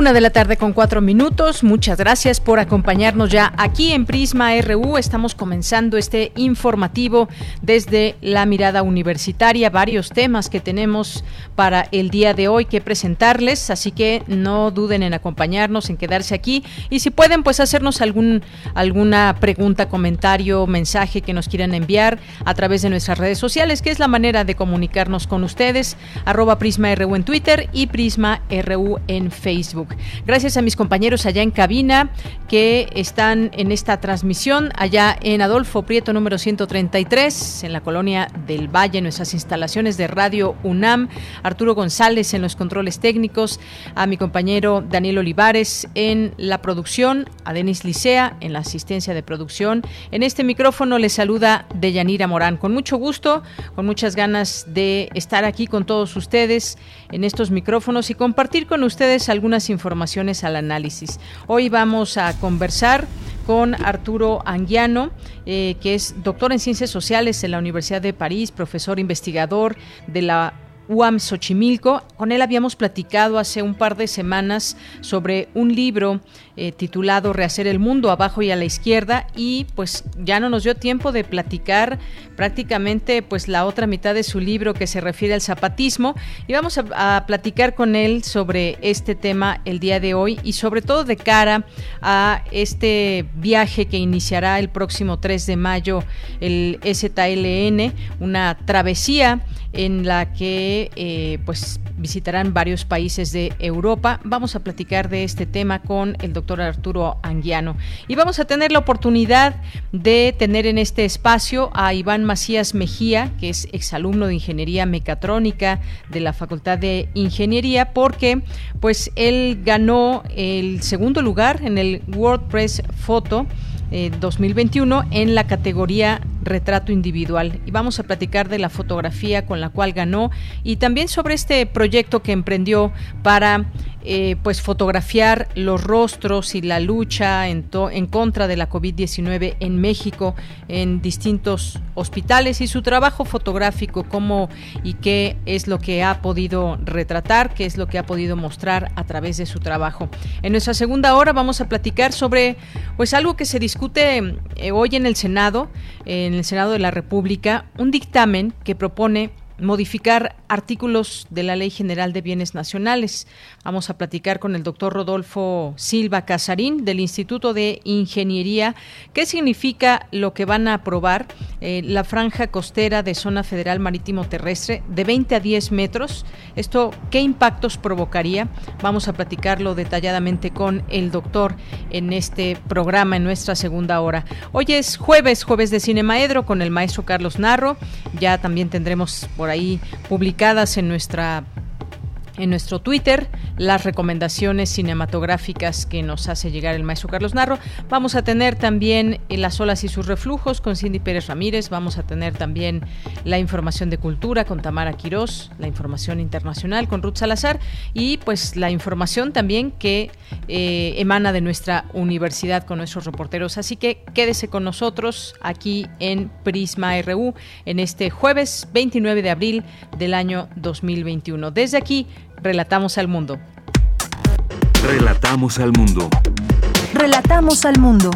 Una de la tarde con cuatro minutos. Muchas gracias por acompañarnos ya aquí en Prisma RU. Estamos comenzando este informativo desde la mirada universitaria. Varios temas que tenemos para el día de hoy que presentarles, así que no duden en acompañarnos, en quedarse aquí y si pueden, pues hacernos algún alguna pregunta, comentario, mensaje que nos quieran enviar a través de nuestras redes sociales, que es la manera de comunicarnos con ustedes. Arroba Prisma RU en Twitter y Prisma RU en Facebook. Gracias a mis compañeros allá en cabina que están en esta transmisión, allá en Adolfo Prieto número 133, en la colonia del Valle, en nuestras instalaciones de Radio UNAM. Arturo González en los controles técnicos, a mi compañero Daniel Olivares en la producción, a Denis Licea en la asistencia de producción. En este micrófono les saluda Deyanira Morán. Con mucho gusto, con muchas ganas de estar aquí con todos ustedes en estos micrófonos y compartir con ustedes algunas informaciones informaciones al análisis. Hoy vamos a conversar con Arturo Anguiano, eh, que es doctor en Ciencias Sociales en la Universidad de París, profesor investigador de la UAM Xochimilco. Con él habíamos platicado hace un par de semanas sobre un libro eh, titulado Rehacer el Mundo abajo y a la izquierda y pues ya no nos dio tiempo de platicar prácticamente pues la otra mitad de su libro que se refiere al zapatismo y vamos a, platicar con él sobre este tema el día de hoy y sobre todo de cara a este viaje que iniciará el próximo 3 de mayo el STLN, una travesía en la que eh, pues visitarán varios países de Europa. Vamos a platicar de este tema con el doctor Arturo Anguiano. Y vamos a tener la oportunidad de tener en este espacio a Iván Macías Mejía, que es exalumno de Ingeniería Mecatrónica de la Facultad de Ingeniería, porque pues él ganó el segundo lugar en el WordPress Photo 2021 eh, en la categoría retrato individual. Y vamos a platicar de la fotografía con la cual ganó y también sobre este proyecto que emprendió para eh, pues fotografiar los rostros y la lucha en, en contra de la COVID-19 en México en distintos hospitales y su trabajo fotográfico, cómo y qué es lo que ha podido retratar, qué es lo que ha podido mostrar a través de su trabajo. En nuestra segunda hora vamos a platicar sobre pues algo que se discute eh, hoy en el Senado, en el Senado de la República, un dictamen que propone modificar artículos de la Ley General de Bienes Nacionales. Vamos a platicar con el doctor Rodolfo Silva Casarín del Instituto de Ingeniería. ¿Qué significa lo que van a aprobar? Eh, la franja costera de zona federal marítimo terrestre de 20 a 10 metros. ¿Esto qué impactos provocaría? Vamos a platicarlo detalladamente con el doctor en este programa, en nuestra segunda hora. Hoy es jueves, jueves de Cinemaedro con el maestro Carlos Narro. Ya también tendremos por ahí publicadas en nuestra en nuestro Twitter las recomendaciones cinematográficas que nos hace llegar el maestro Carlos Narro. Vamos a tener también Las olas y sus reflujos con Cindy Pérez Ramírez. Vamos a tener también la información de cultura con Tamara Quirós, la información internacional con Ruth Salazar y pues la información también que eh, emana de nuestra universidad con nuestros reporteros. Así que quédese con nosotros aquí en Prisma RU en este jueves 29 de abril del año 2021. Desde aquí Relatamos al mundo. Relatamos al mundo. Relatamos al mundo.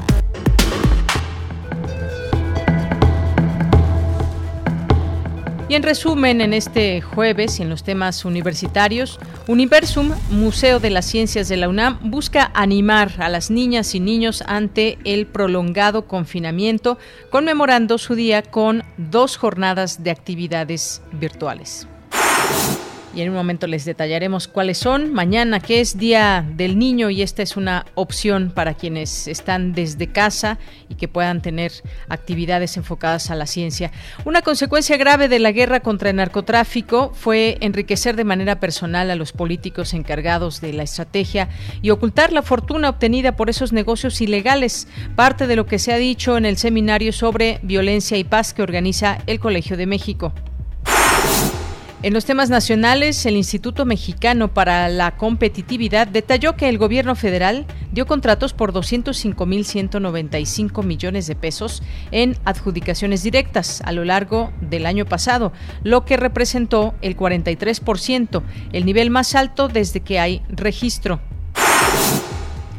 Y en resumen, en este jueves y en los temas universitarios, Universum, Museo de las Ciencias de la UNAM, busca animar a las niñas y niños ante el prolongado confinamiento, conmemorando su día con dos jornadas de actividades virtuales. Y en un momento les detallaremos cuáles son. Mañana, que es Día del Niño, y esta es una opción para quienes están desde casa y que puedan tener actividades enfocadas a la ciencia. Una consecuencia grave de la guerra contra el narcotráfico fue enriquecer de manera personal a los políticos encargados de la estrategia y ocultar la fortuna obtenida por esos negocios ilegales, parte de lo que se ha dicho en el seminario sobre violencia y paz que organiza el Colegio de México. En los temas nacionales, el Instituto Mexicano para la Competitividad detalló que el gobierno federal dio contratos por 205.195 millones de pesos en adjudicaciones directas a lo largo del año pasado, lo que representó el 43%, el nivel más alto desde que hay registro.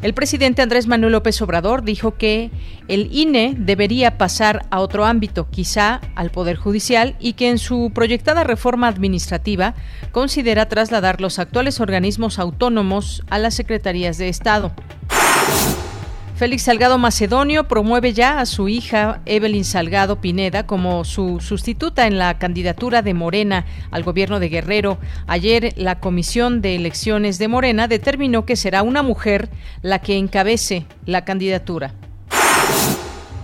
El presidente Andrés Manuel López Obrador dijo que el INE debería pasar a otro ámbito, quizá al Poder Judicial, y que en su proyectada reforma administrativa considera trasladar los actuales organismos autónomos a las secretarías de Estado. Félix Salgado Macedonio promueve ya a su hija Evelyn Salgado Pineda como su sustituta en la candidatura de Morena al gobierno de Guerrero. Ayer la Comisión de Elecciones de Morena determinó que será una mujer la que encabece la candidatura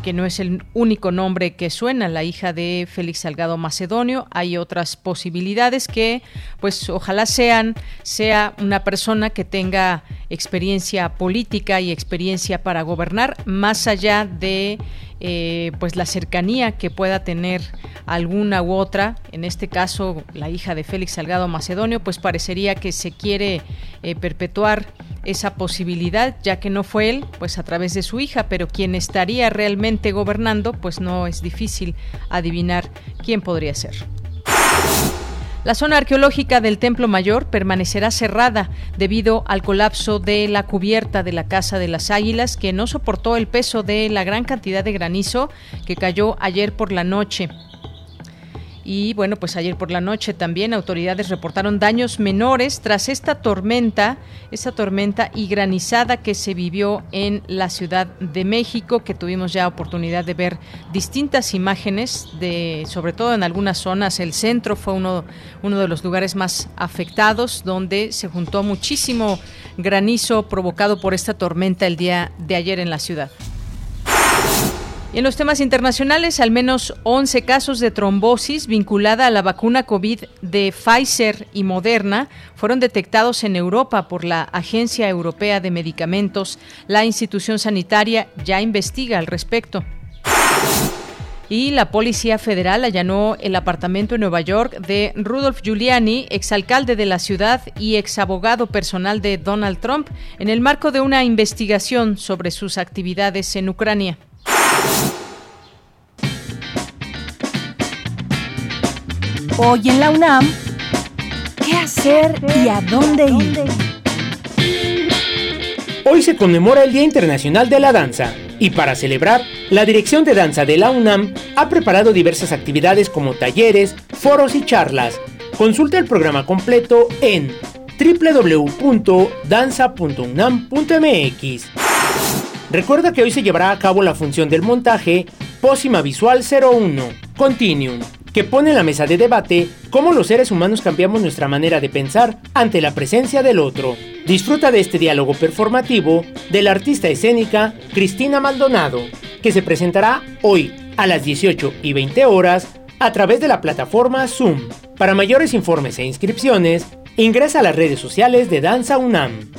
que no es el único nombre que suena, la hija de Félix Salgado Macedonio. Hay otras posibilidades que, pues, ojalá sean, sea una persona que tenga experiencia política y experiencia para gobernar, más allá de eh, pues la cercanía que pueda tener alguna u otra, en este caso la hija de Félix Salgado Macedonio, pues parecería que se quiere eh, perpetuar esa posibilidad, ya que no fue él, pues a través de su hija, pero quien estaría realmente gobernando, pues no es difícil adivinar quién podría ser. La zona arqueológica del Templo Mayor permanecerá cerrada debido al colapso de la cubierta de la Casa de las Águilas, que no soportó el peso de la gran cantidad de granizo que cayó ayer por la noche. Y bueno, pues ayer por la noche también autoridades reportaron daños menores tras esta tormenta, esta tormenta y granizada que se vivió en la Ciudad de México, que tuvimos ya oportunidad de ver distintas imágenes de, sobre todo en algunas zonas, el centro fue uno, uno de los lugares más afectados, donde se juntó muchísimo granizo provocado por esta tormenta el día de ayer en la ciudad. En los temas internacionales, al menos 11 casos de trombosis vinculada a la vacuna COVID de Pfizer y Moderna fueron detectados en Europa por la Agencia Europea de Medicamentos. La institución sanitaria ya investiga al respecto. Y la Policía Federal allanó el apartamento en Nueva York de Rudolf Giuliani, exalcalde de la ciudad y exabogado personal de Donald Trump, en el marco de una investigación sobre sus actividades en Ucrania. Hoy en la UNAM, ¿qué hacer y a dónde ir? Hoy se conmemora el Día Internacional de la Danza y para celebrar, la Dirección de Danza de la UNAM ha preparado diversas actividades como talleres, foros y charlas. Consulta el programa completo en www.danza.unam.mx. Recuerda que hoy se llevará a cabo la función del montaje Pósima Visual 01, Continuum, que pone en la mesa de debate cómo los seres humanos cambiamos nuestra manera de pensar ante la presencia del otro. Disfruta de este diálogo performativo de la artista escénica Cristina Maldonado, que se presentará hoy a las 18 y 20 horas a través de la plataforma Zoom. Para mayores informes e inscripciones, ingresa a las redes sociales de Danza UNAM.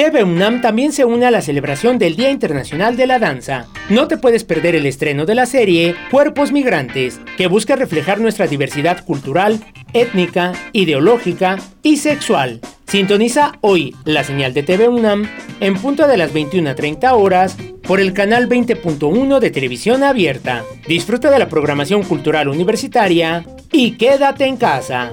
TV UNAM también se une a la celebración del Día Internacional de la Danza. No te puedes perder el estreno de la serie Cuerpos Migrantes, que busca reflejar nuestra diversidad cultural, étnica, ideológica y sexual. Sintoniza hoy la señal de TV UNAM en punto de las 21.30 horas por el canal 20.1 de televisión abierta. Disfruta de la programación cultural universitaria y quédate en casa.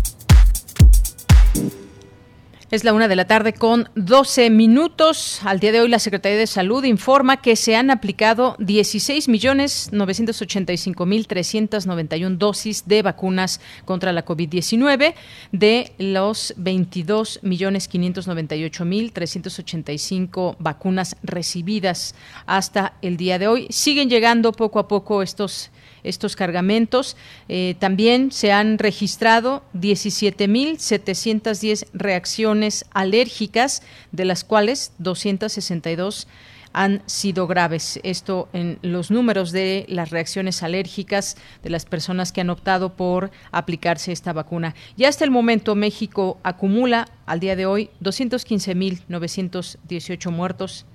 Es la una de la tarde con 12 minutos. Al día de hoy, la Secretaría de Salud informa que se han aplicado 16.985.391 dosis de vacunas contra la COVID-19 de los 22.598.385 vacunas recibidas hasta el día de hoy. Siguen llegando poco a poco estos estos cargamentos. Eh, también se han registrado 17.710 reacciones alérgicas, de las cuales 262 han sido graves. Esto en los números de las reacciones alérgicas de las personas que han optado por aplicarse esta vacuna. Y hasta el momento México acumula al día de hoy 215.918 muertos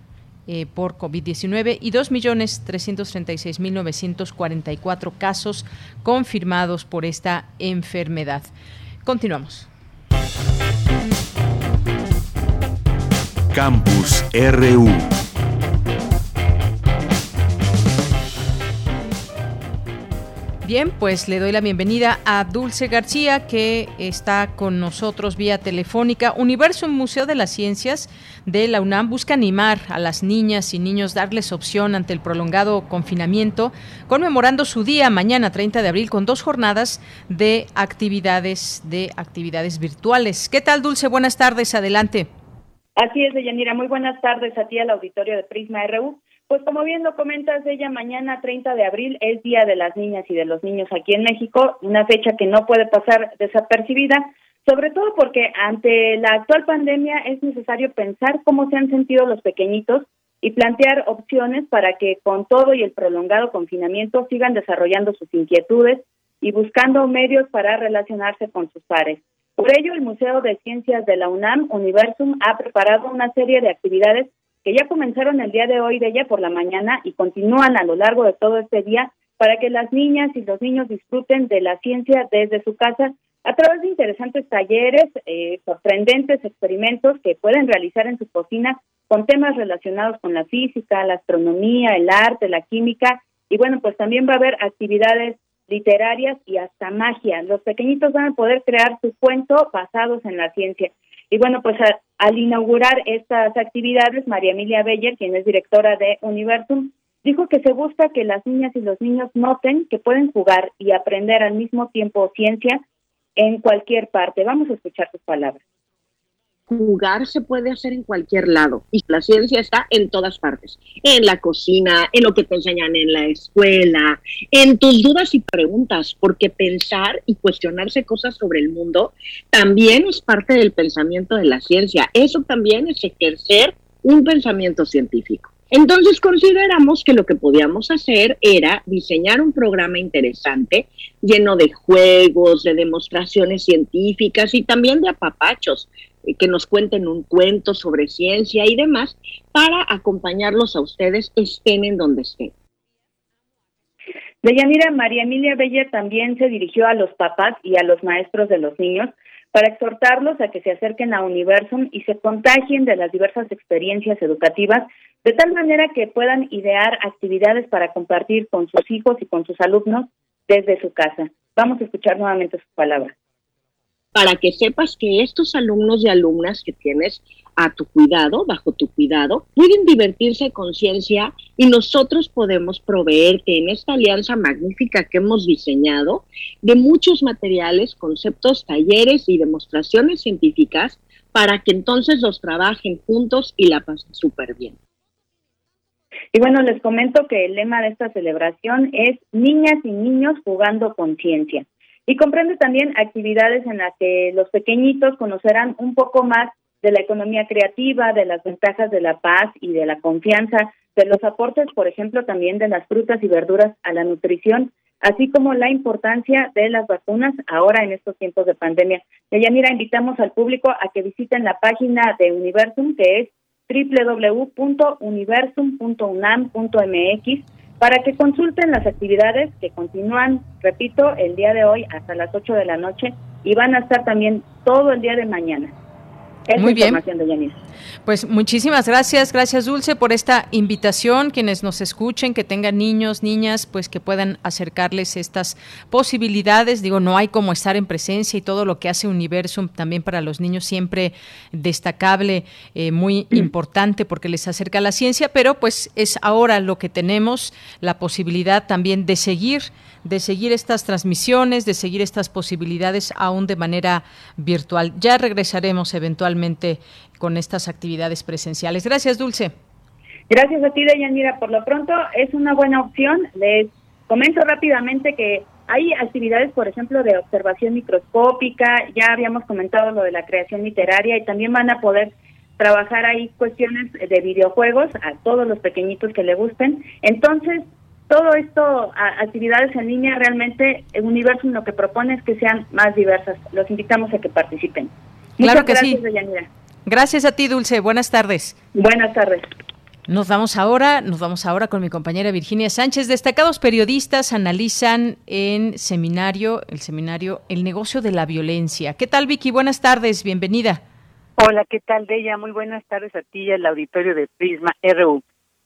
eh, por COVID-19 y 2.336.944 casos confirmados por esta enfermedad. Continuamos. Campus RU. Bien, pues le doy la bienvenida a Dulce García, que está con nosotros vía telefónica. Universo Museo de las Ciencias de la UNAM busca animar a las niñas y niños, darles opción ante el prolongado confinamiento, conmemorando su día mañana 30 de abril con dos jornadas de actividades de actividades virtuales. ¿Qué tal, Dulce? Buenas tardes, adelante. Así es, Deyanira. Muy buenas tardes a ti al auditorio de Prisma RU. Pues como bien lo comentas, ella mañana 30 de abril es Día de las Niñas y de los Niños aquí en México, una fecha que no puede pasar desapercibida, sobre todo porque ante la actual pandemia es necesario pensar cómo se han sentido los pequeñitos y plantear opciones para que con todo y el prolongado confinamiento sigan desarrollando sus inquietudes y buscando medios para relacionarse con sus pares. Por ello, el Museo de Ciencias de la UNAM, Universum, ha preparado una serie de actividades que ya comenzaron el día de hoy de ella por la mañana y continúan a lo largo de todo este día para que las niñas y los niños disfruten de la ciencia desde su casa a través de interesantes talleres, eh, sorprendentes experimentos que pueden realizar en su cocina con temas relacionados con la física, la astronomía, el arte, la química y bueno, pues también va a haber actividades literarias y hasta magia. Los pequeñitos van a poder crear su cuento basados en la ciencia. Y bueno, pues al inaugurar estas actividades, María Emilia Beller, quien es directora de Universum, dijo que se busca que las niñas y los niños noten que pueden jugar y aprender al mismo tiempo ciencia en cualquier parte. Vamos a escuchar sus palabras jugar se puede hacer en cualquier lado y la ciencia está en todas partes, en la cocina, en lo que te enseñan en la escuela, en tus dudas y preguntas, porque pensar y cuestionarse cosas sobre el mundo también es parte del pensamiento de la ciencia. Eso también es ejercer un pensamiento científico. Entonces consideramos que lo que podíamos hacer era diseñar un programa interesante lleno de juegos, de demostraciones científicas y también de apapachos, eh, que nos cuenten un cuento sobre ciencia y demás para acompañarlos a ustedes estén en donde estén. Deyanira María Emilia Bella también se dirigió a los papás y a los maestros de los niños para exhortarlos a que se acerquen a Universum y se contagien de las diversas experiencias educativas, de tal manera que puedan idear actividades para compartir con sus hijos y con sus alumnos desde su casa. Vamos a escuchar nuevamente sus palabras. Para que sepas que estos alumnos y alumnas que tienes a tu cuidado, bajo tu cuidado, pueden divertirse con ciencia y nosotros podemos proveerte en esta alianza magnífica que hemos diseñado de muchos materiales, conceptos, talleres y demostraciones científicas para que entonces los trabajen juntos y la pasen súper bien. Y bueno, les comento que el lema de esta celebración es Niñas y niños jugando con ciencia. Y comprende también actividades en las que los pequeñitos conocerán un poco más de la economía creativa, de las ventajas de la paz y de la confianza, de los aportes, por ejemplo, también de las frutas y verduras a la nutrición, así como la importancia de las vacunas ahora en estos tiempos de pandemia. mira, invitamos al público a que visiten la página de Universum, que es www.universum.unam.mx para que consulten las actividades que continúan, repito, el día de hoy hasta las 8 de la noche y van a estar también todo el día de mañana. Muy bien. De pues muchísimas gracias, gracias Dulce por esta invitación. Quienes nos escuchen, que tengan niños, niñas, pues que puedan acercarles estas posibilidades. Digo, no hay como estar en presencia y todo lo que hace Universum también para los niños siempre destacable, eh, muy importante porque les acerca a la ciencia, pero pues es ahora lo que tenemos, la posibilidad también de seguir de seguir estas transmisiones, de seguir estas posibilidades aún de manera virtual. Ya regresaremos eventualmente con estas actividades presenciales. Gracias, Dulce. Gracias a ti, Deyanira. Por lo pronto es una buena opción. Les comento rápidamente que hay actividades, por ejemplo, de observación microscópica, ya habíamos comentado lo de la creación literaria y también van a poder trabajar ahí cuestiones de videojuegos a todos los pequeñitos que le gusten. Entonces, todo esto, actividades en línea, realmente el universo lo que propone es que sean más diversas. Los invitamos a que participen. Claro que gracias, sí. Gracias a ti, Dulce. Buenas tardes. Buenas tardes. Nos vamos ahora, nos vamos ahora con mi compañera Virginia Sánchez. Destacados periodistas analizan en seminario, el seminario El negocio de la violencia. ¿Qué tal, Vicky? Buenas tardes, bienvenida. Hola, ¿qué tal, Deya? Muy buenas tardes a ti y al auditorio de Prisma RU.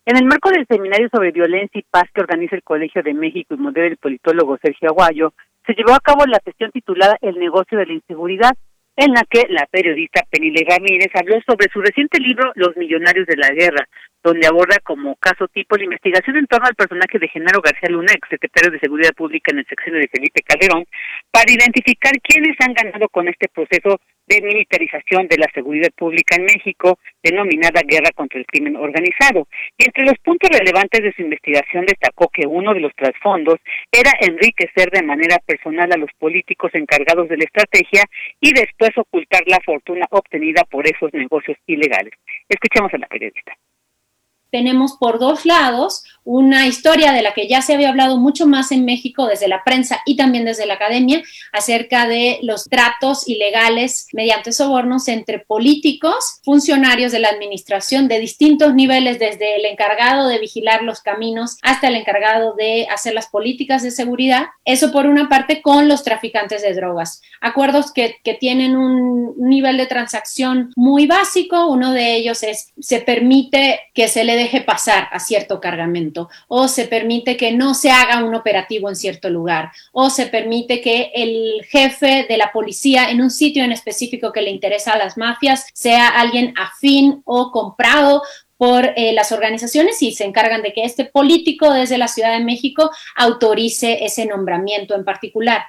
En el marco del seminario sobre violencia y paz que organiza el Colegio de México y modera el politólogo Sergio Aguayo, se llevó a cabo la sesión titulada El negocio de la inseguridad, en la que la periodista Penile Ramírez habló sobre su reciente libro Los millonarios de la guerra, donde aborda como caso tipo la investigación en torno al personaje de Genaro García Luna, ex secretario de Seguridad Pública en el sexenio de Felipe Calderón, para identificar quiénes han ganado con este proceso de militarización de la seguridad pública en México, denominada Guerra contra el Crimen Organizado. Y entre los puntos relevantes de su investigación destacó que uno de los trasfondos era enriquecer de manera personal a los políticos encargados de la estrategia y después ocultar la fortuna obtenida por esos negocios ilegales. Escuchemos a la periodista tenemos por dos lados una historia de la que ya se había hablado mucho más en México desde la prensa y también desde la academia acerca de los tratos ilegales mediante sobornos entre políticos, funcionarios de la administración de distintos niveles, desde el encargado de vigilar los caminos hasta el encargado de hacer las políticas de seguridad. Eso por una parte con los traficantes de drogas. Acuerdos que, que tienen un nivel de transacción muy básico. Uno de ellos es se permite que se le deje pasar a cierto cargamento o se permite que no se haga un operativo en cierto lugar o se permite que el jefe de la policía en un sitio en específico que le interesa a las mafias sea alguien afín o comprado por eh, las organizaciones y se encargan de que este político desde la Ciudad de México autorice ese nombramiento en particular.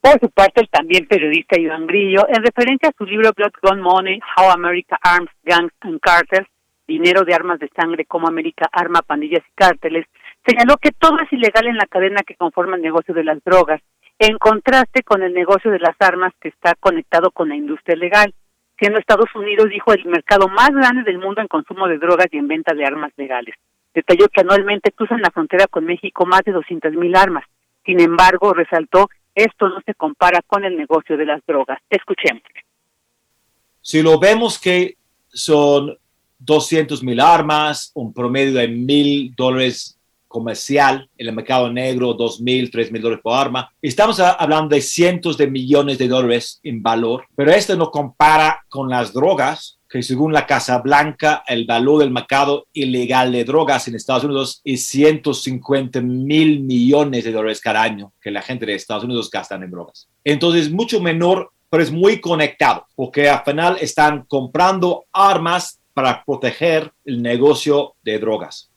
Por su parte, el también periodista Iván Grillo, en referencia a su libro Blood Gone Money, How America Arms, Gangs and Cartels, dinero de armas de sangre como América arma pandillas y cárteles, señaló que todo es ilegal en la cadena que conforma el negocio de las drogas, en contraste con el negocio de las armas que está conectado con la industria legal, siendo Estados Unidos, dijo, el mercado más grande del mundo en consumo de drogas y en venta de armas legales. Detalló que anualmente cruzan la frontera con México más de 200.000 armas. Sin embargo, resaltó, esto no se compara con el negocio de las drogas. Escuchemos. Si lo vemos que son 200 mil armas, un promedio de mil dólares comercial en el mercado negro, dos mil, tres mil dólares por arma. Estamos hablando de cientos de millones de dólares en valor, pero esto no compara con las drogas, que según la Casa Blanca, el valor del mercado ilegal de drogas en Estados Unidos es 150 mil millones de dólares cada año que la gente de Estados Unidos gastan en drogas. Entonces, mucho menor, pero es muy conectado, porque al final están comprando armas para proteger el negocio de drogas.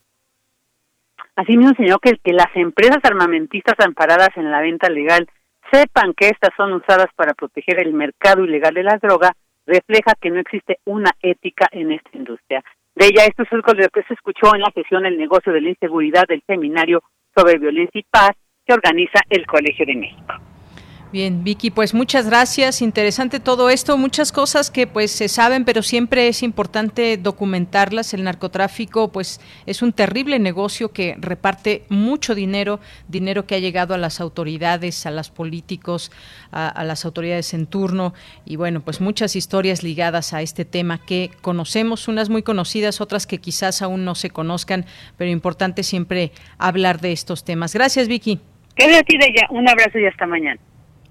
Asimismo, señor, que, que las empresas armamentistas amparadas en la venta legal sepan que estas son usadas para proteger el mercado ilegal de la droga, refleja que no existe una ética en esta industria. De ella, esto es lo que se escuchó en la sesión El negocio de la inseguridad del seminario sobre violencia y paz que organiza el Colegio de México. Bien, Vicky, pues muchas gracias. Interesante todo esto, muchas cosas que pues se saben, pero siempre es importante documentarlas. El narcotráfico pues es un terrible negocio que reparte mucho dinero, dinero que ha llegado a las autoridades, a los políticos, a, las autoridades en turno y bueno, pues muchas historias ligadas a este tema que conocemos, unas muy conocidas, otras que quizás aún no se conozcan, pero importante siempre hablar de estos temas. Gracias, Vicky. Qué a ti de Un abrazo y hasta mañana.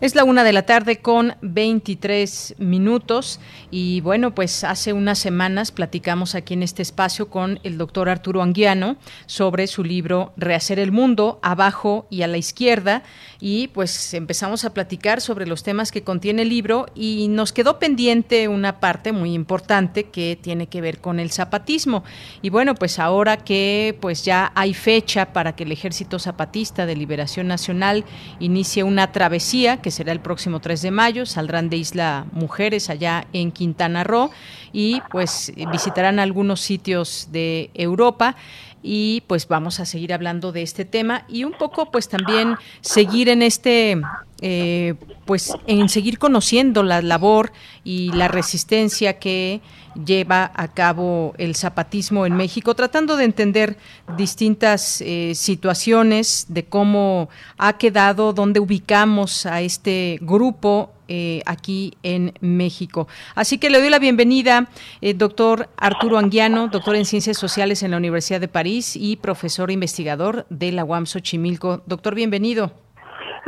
Es la una de la tarde con 23 minutos y bueno, pues hace unas semanas platicamos aquí en este espacio con el doctor Arturo Anguiano sobre su libro Rehacer el Mundo, abajo y a la izquierda y pues empezamos a platicar sobre los temas que contiene el libro y nos quedó pendiente una parte muy importante que tiene que ver con el zapatismo. Y bueno, pues ahora que pues ya hay fecha para que el Ejército Zapatista de Liberación Nacional inicie una travesía que será el próximo 3 de mayo. Saldrán de Isla Mujeres allá en Quintana Roo y pues visitarán algunos sitios de Europa y pues vamos a seguir hablando de este tema y un poco pues también seguir en este eh, pues en seguir conociendo la labor y la resistencia que lleva a cabo el zapatismo en México, tratando de entender distintas eh, situaciones de cómo ha quedado, dónde ubicamos a este grupo eh, aquí en México. Así que le doy la bienvenida, eh, doctor Arturo Anguiano, doctor en Ciencias Sociales en la Universidad de París y profesor investigador de la UAM Xochimilco. Doctor, bienvenido.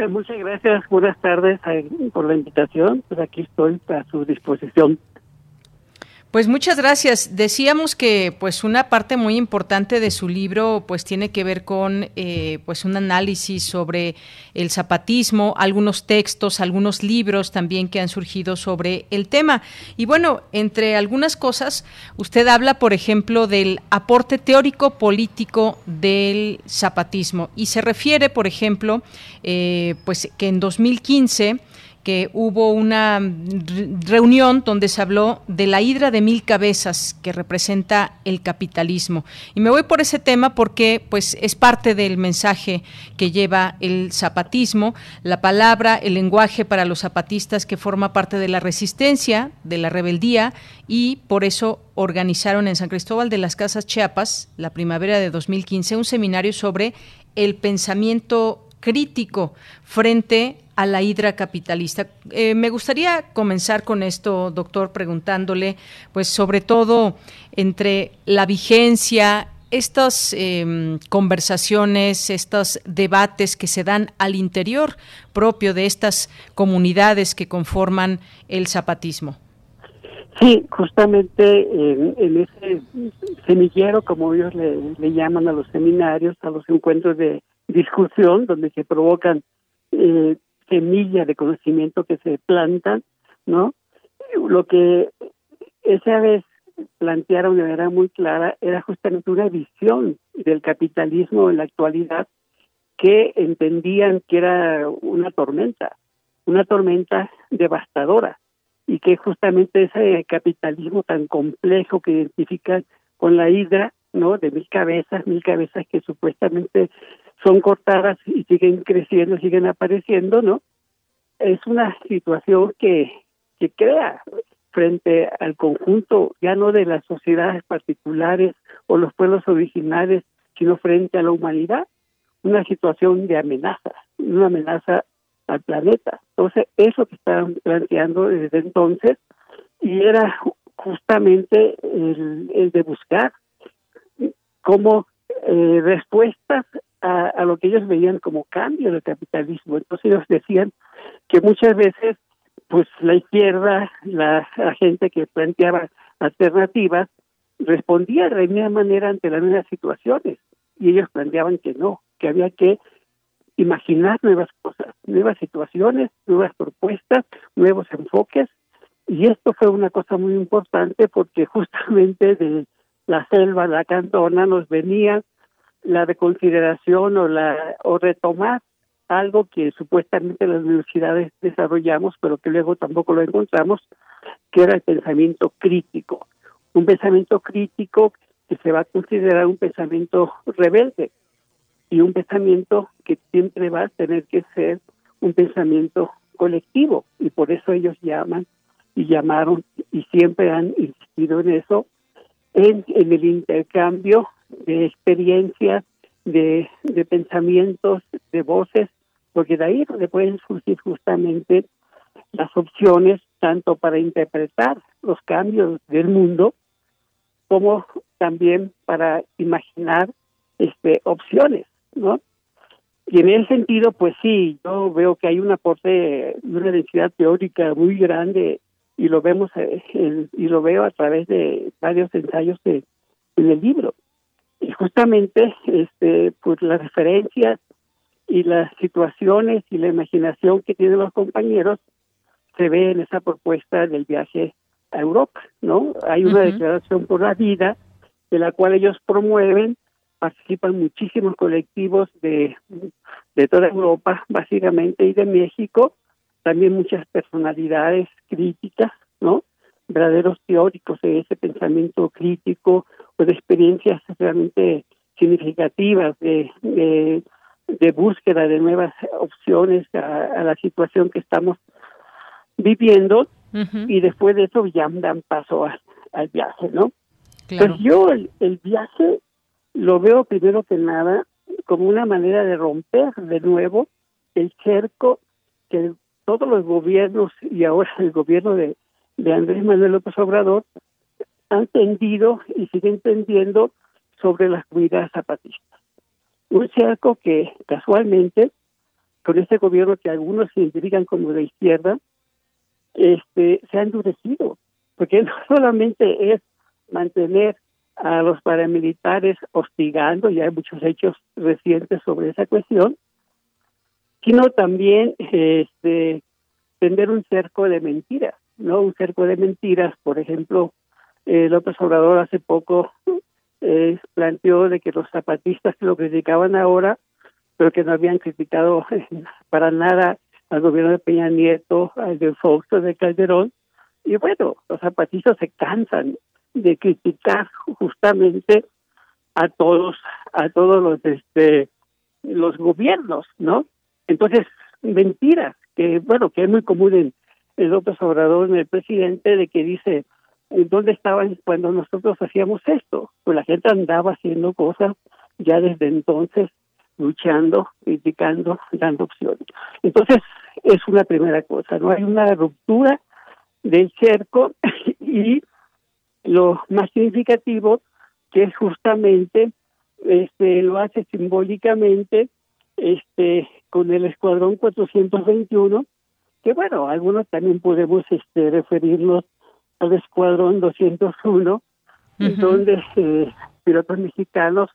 Muchas gracias, buenas tardes por la invitación. Pues aquí estoy a su disposición. Pues muchas gracias. Decíamos que pues una parte muy importante de su libro pues tiene que ver con eh, pues un análisis sobre el zapatismo, algunos textos, algunos libros también que han surgido sobre el tema. Y bueno, entre algunas cosas, usted habla, por ejemplo, del aporte teórico político del zapatismo y se refiere, por ejemplo, eh, pues que en 2015 que hubo una reunión donde se habló de la hidra de mil cabezas que representa el capitalismo. Y me voy por ese tema porque pues es parte del mensaje que lleva el zapatismo, la palabra, el lenguaje para los zapatistas que forma parte de la resistencia, de la rebeldía y por eso organizaron en San Cristóbal de las Casas Chiapas, la primavera de 2015, un seminario sobre el pensamiento crítico frente a la hidra capitalista. Eh, me gustaría comenzar con esto, doctor, preguntándole, pues sobre todo entre la vigencia, estas em, conversaciones, estos debates que se dan al interior propio de estas comunidades que conforman el zapatismo. Sí, justamente en, ese semillero, como ellos le, le, llaman a los seminarios, a los encuentros de discusión, donde se provocan eh, semilla de conocimiento que se plantan, ¿no? Lo que esa vez plantearon de manera muy clara era justamente una visión del capitalismo en la actualidad que entendían que era una tormenta, una tormenta devastadora y que justamente ese capitalismo tan complejo que identifican con la hidra, ¿no? De mil cabezas, mil cabezas que supuestamente son cortadas y siguen creciendo, siguen apareciendo, ¿no? Es una situación que, que crea frente al conjunto, ya no de las sociedades particulares o los pueblos originales, sino frente a la humanidad, una situación de amenaza, una amenaza al planeta. Entonces, eso que estaban planteando desde entonces, y era justamente el, el de buscar como eh, respuestas a, lo que ellos veían como cambio del capitalismo. Entonces ellos decían que muchas veces pues la izquierda, la, gente que planteaba alternativas, respondía de la misma manera ante las mismas situaciones y ellos planteaban que no, que había que imaginar nuevas cosas, nuevas situaciones, nuevas propuestas, nuevos enfoques y esto fue una cosa muy importante porque justamente de la selva, la cantona, nos venía la reconsideración o la o retomar algo que supuestamente las universidades desarrollamos, pero que luego tampoco lo encontramos, que era el pensamiento crítico. Un pensamiento crítico que se va a considerar un pensamiento rebelde y un pensamiento que siempre va a tener que ser un pensamiento colectivo y por eso ellos llaman y llamaron y siempre han insistido en eso, en, en el intercambio de experiencias, de, de pensamientos, de voces, porque de ahí donde pueden surgir justamente las opciones tanto para interpretar los cambios del mundo como también para imaginar este opciones, ¿no? Y en ese sentido, pues sí, yo veo que hay un aporte, una densidad teórica muy grande y lo vemos eh, y lo veo a través de varios ensayos de, en el libro. Y justamente, este, pues las referencias y las situaciones y la imaginación que tienen los compañeros se ve en esa propuesta del viaje a Europa, ¿no? Hay una declaración por la vida de la cual ellos promueven participan muchísimos colectivos de, de toda Europa, básicamente, y de México, también muchas personalidades críticas, ¿no? Verdaderos teóricos de ese pensamiento crítico de experiencias realmente significativas de, de, búsqueda de nuevas opciones a, la situación que estamos viviendo. Y después de eso ya dan paso al viaje, ¿no? Pues yo el, el viaje lo veo primero que nada como una manera de romper de nuevo el cerco que todos los gobiernos y ahora el gobierno de, de Andrés Manuel López Obrador han tendido y siguen tendiendo sobre las comunidades zapatistas. Un cerco que casualmente, con este gobierno que algunos se identifican como de izquierda, este, se ha endurecido, porque no solamente es mantener a los paramilitares hostigando, y hay muchos hechos recientes sobre esa cuestión, sino también este tender un cerco de mentiras, ¿no? Un cerco de mentiras, por ejemplo, eh, López Obrador hace poco eh, planteó de que los zapatistas lo criticaban ahora, pero que no habían criticado para nada al gobierno de Peña Nieto, al de Fox o de Calderón, y bueno, los zapatistas se cansan de criticar justamente a todos a todos los este los gobiernos no entonces mentiras que bueno que es muy común en el López Obrador en el presidente de que dice dónde estaban cuando nosotros hacíamos esto pues la gente andaba haciendo cosas ya desde entonces luchando criticando dando opciones. Entonces es una primera cosa no hay una ruptura del cerco y lo más significativo que es justamente este lo hace simbólicamente este con el escuadrón 421 que bueno algunos también podemos este referirnos al escuadrón 201 donde eh, pilotos mexicanos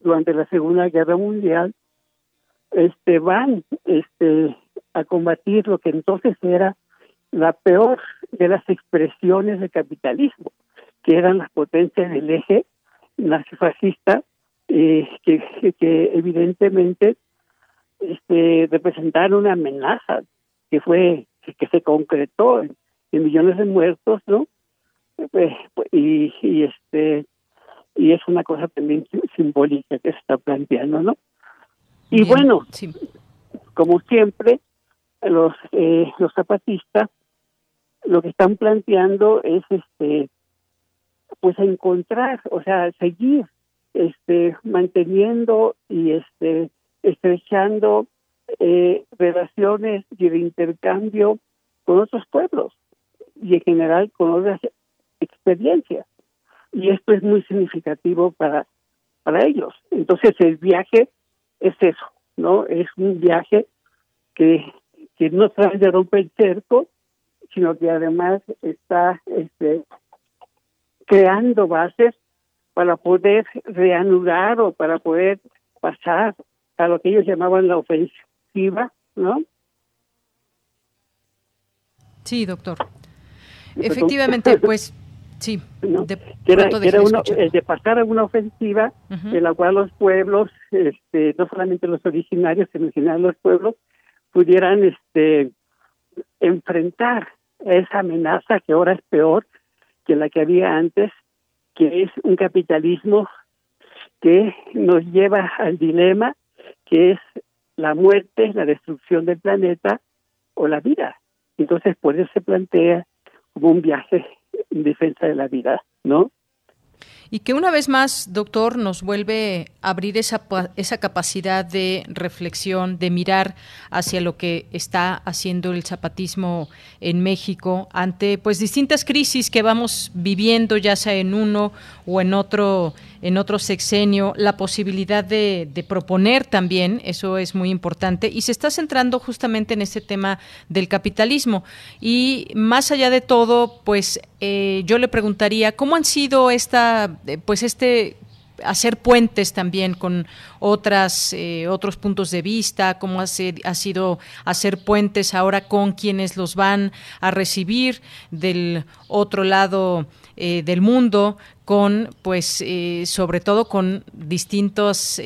durante la segunda guerra mundial este van este a combatir lo que entonces era la peor de las expresiones del capitalismo que eran las potencias del eje nazifascista, eh, que, que evidentemente este, representaron una amenaza que fue que se concretó en, millones de muertos, ¿no? Pues, pues, y, y este y es una cosa también simbólica que se está planteando, ¿no? Y bueno, como siempre, los eh, los zapatistas lo que están planteando es este pues encontrar, o sea, seguir este manteniendo y este estrechando eh, relaciones y de intercambio con otros pueblos y en general con otras experiencias y esto es muy significativo para para ellos entonces el viaje es eso no es un viaje que que no trae de romper el cerco sino que además está este creando bases para poder reanudar o para poder pasar a lo que ellos llamaban la ofensiva, ¿no? Sí, doctor. Efectivamente, pues sí. De, era, de pasar a una ofensiva en la cual los pueblos, este, no solamente los originarios, sino en los pueblos, pudieran este, enfrentar esa amenaza que ahora es peor, que la que había antes, que es un capitalismo que nos lleva al dilema que es la muerte, la destrucción del planeta o la vida. Entonces, por eso se plantea como un viaje en defensa de la vida, ¿no? y que una vez más, doctor, nos vuelve a abrir esa, esa capacidad de reflexión, de mirar hacia lo que está haciendo el zapatismo en México ante pues distintas crisis que vamos viviendo, ya sea en uno o en otro en otro sexenio, la posibilidad de, proponer también, eso es muy importante, y se está centrando justamente en este tema del capitalismo. Y más allá de todo, pues eh, yo le preguntaría, ¿cómo han sido esta, eh, pues este hacer puentes también con otras eh, otros puntos de vista, cómo ha, sido hacer puentes ahora con quienes los van a recibir del otro lado eh, del mundo, con pues eh, sobre todo con distintos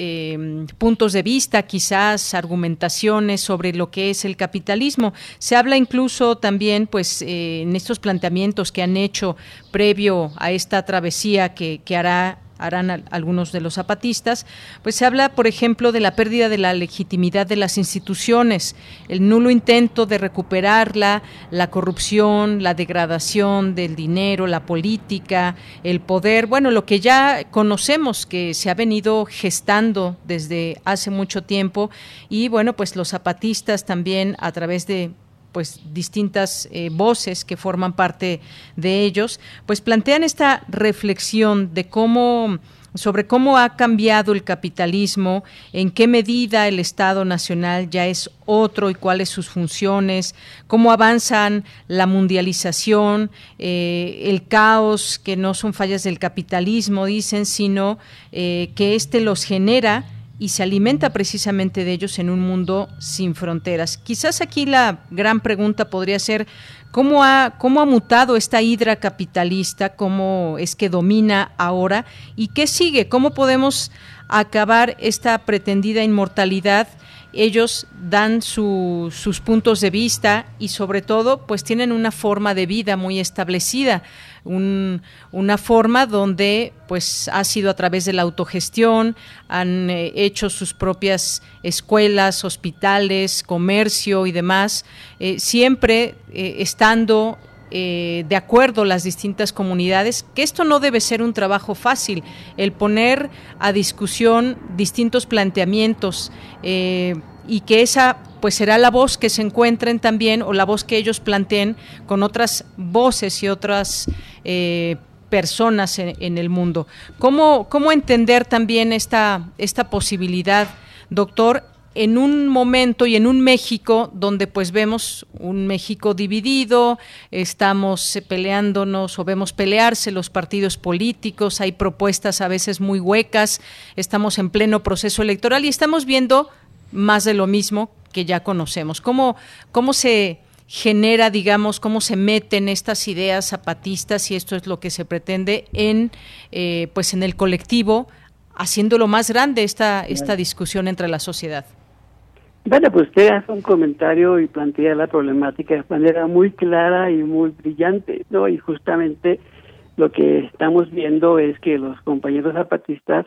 puntos de vista, quizás argumentaciones sobre lo que es el capitalismo. Se habla incluso también pues en estos planteamientos que han hecho previo a esta travesía que, que hará harán algunos de los zapatistas, pues se habla, por ejemplo, de la pérdida de la legitimidad de las instituciones, el nulo intento de recuperarla, la corrupción, la degradación del dinero, la política, el poder, bueno, lo que ya conocemos que se ha venido gestando desde hace mucho tiempo y bueno, pues los zapatistas también a través de pues distintas eh, voces que forman parte de ellos, pues plantean esta reflexión de cómo sobre cómo ha cambiado el capitalismo, en qué medida el Estado Nacional ya es otro y cuáles sus funciones, cómo avanzan la mundialización, eh, el caos, que no son fallas del capitalismo, dicen, sino eh, que éste los genera y se alimenta precisamente de ellos en un mundo sin fronteras. Quizás aquí la gran pregunta podría ser cómo ha, cómo ha mutado esta hidra capitalista, cómo es que domina ahora y qué sigue, cómo podemos acabar esta pretendida inmortalidad ellos dan sus puntos de vista y sobre todo pues tienen una forma de vida muy establecida una forma donde pues ha sido a través de la autogestión, han eh, hecho sus propias escuelas, hospitales, comercio y demás, eh, siempre eh, estando de acuerdo las distintas comunidades, que esto no debe ser un trabajo fácil, el poner a discusión distintos planteamientos y que esa pues será la voz que se encuentren también o la voz que ellos planteen con otras voces y otras eh, personas en, el mundo. ¿Cómo, ¿Cómo entender también esta, esta posibilidad, doctor, en un momento y en un México donde pues vemos un México dividido, estamos eh, peleándonos o vemos pelearse los partidos políticos, hay propuestas a veces muy huecas, estamos en pleno proceso electoral y estamos viendo más de lo mismo que ya conocemos. ¿Cómo, cómo se genera, digamos, cómo se meten estas ideas zapatistas y esto es lo que se pretende en, eh, pues en el colectivo, haciéndolo más grande esta, esta discusión entre la sociedad? Bueno, pues usted hace un comentario y plantea la problemática de manera muy clara y muy brillante, ¿no? Y justamente lo que estamos viendo es que los compañeros zapatistas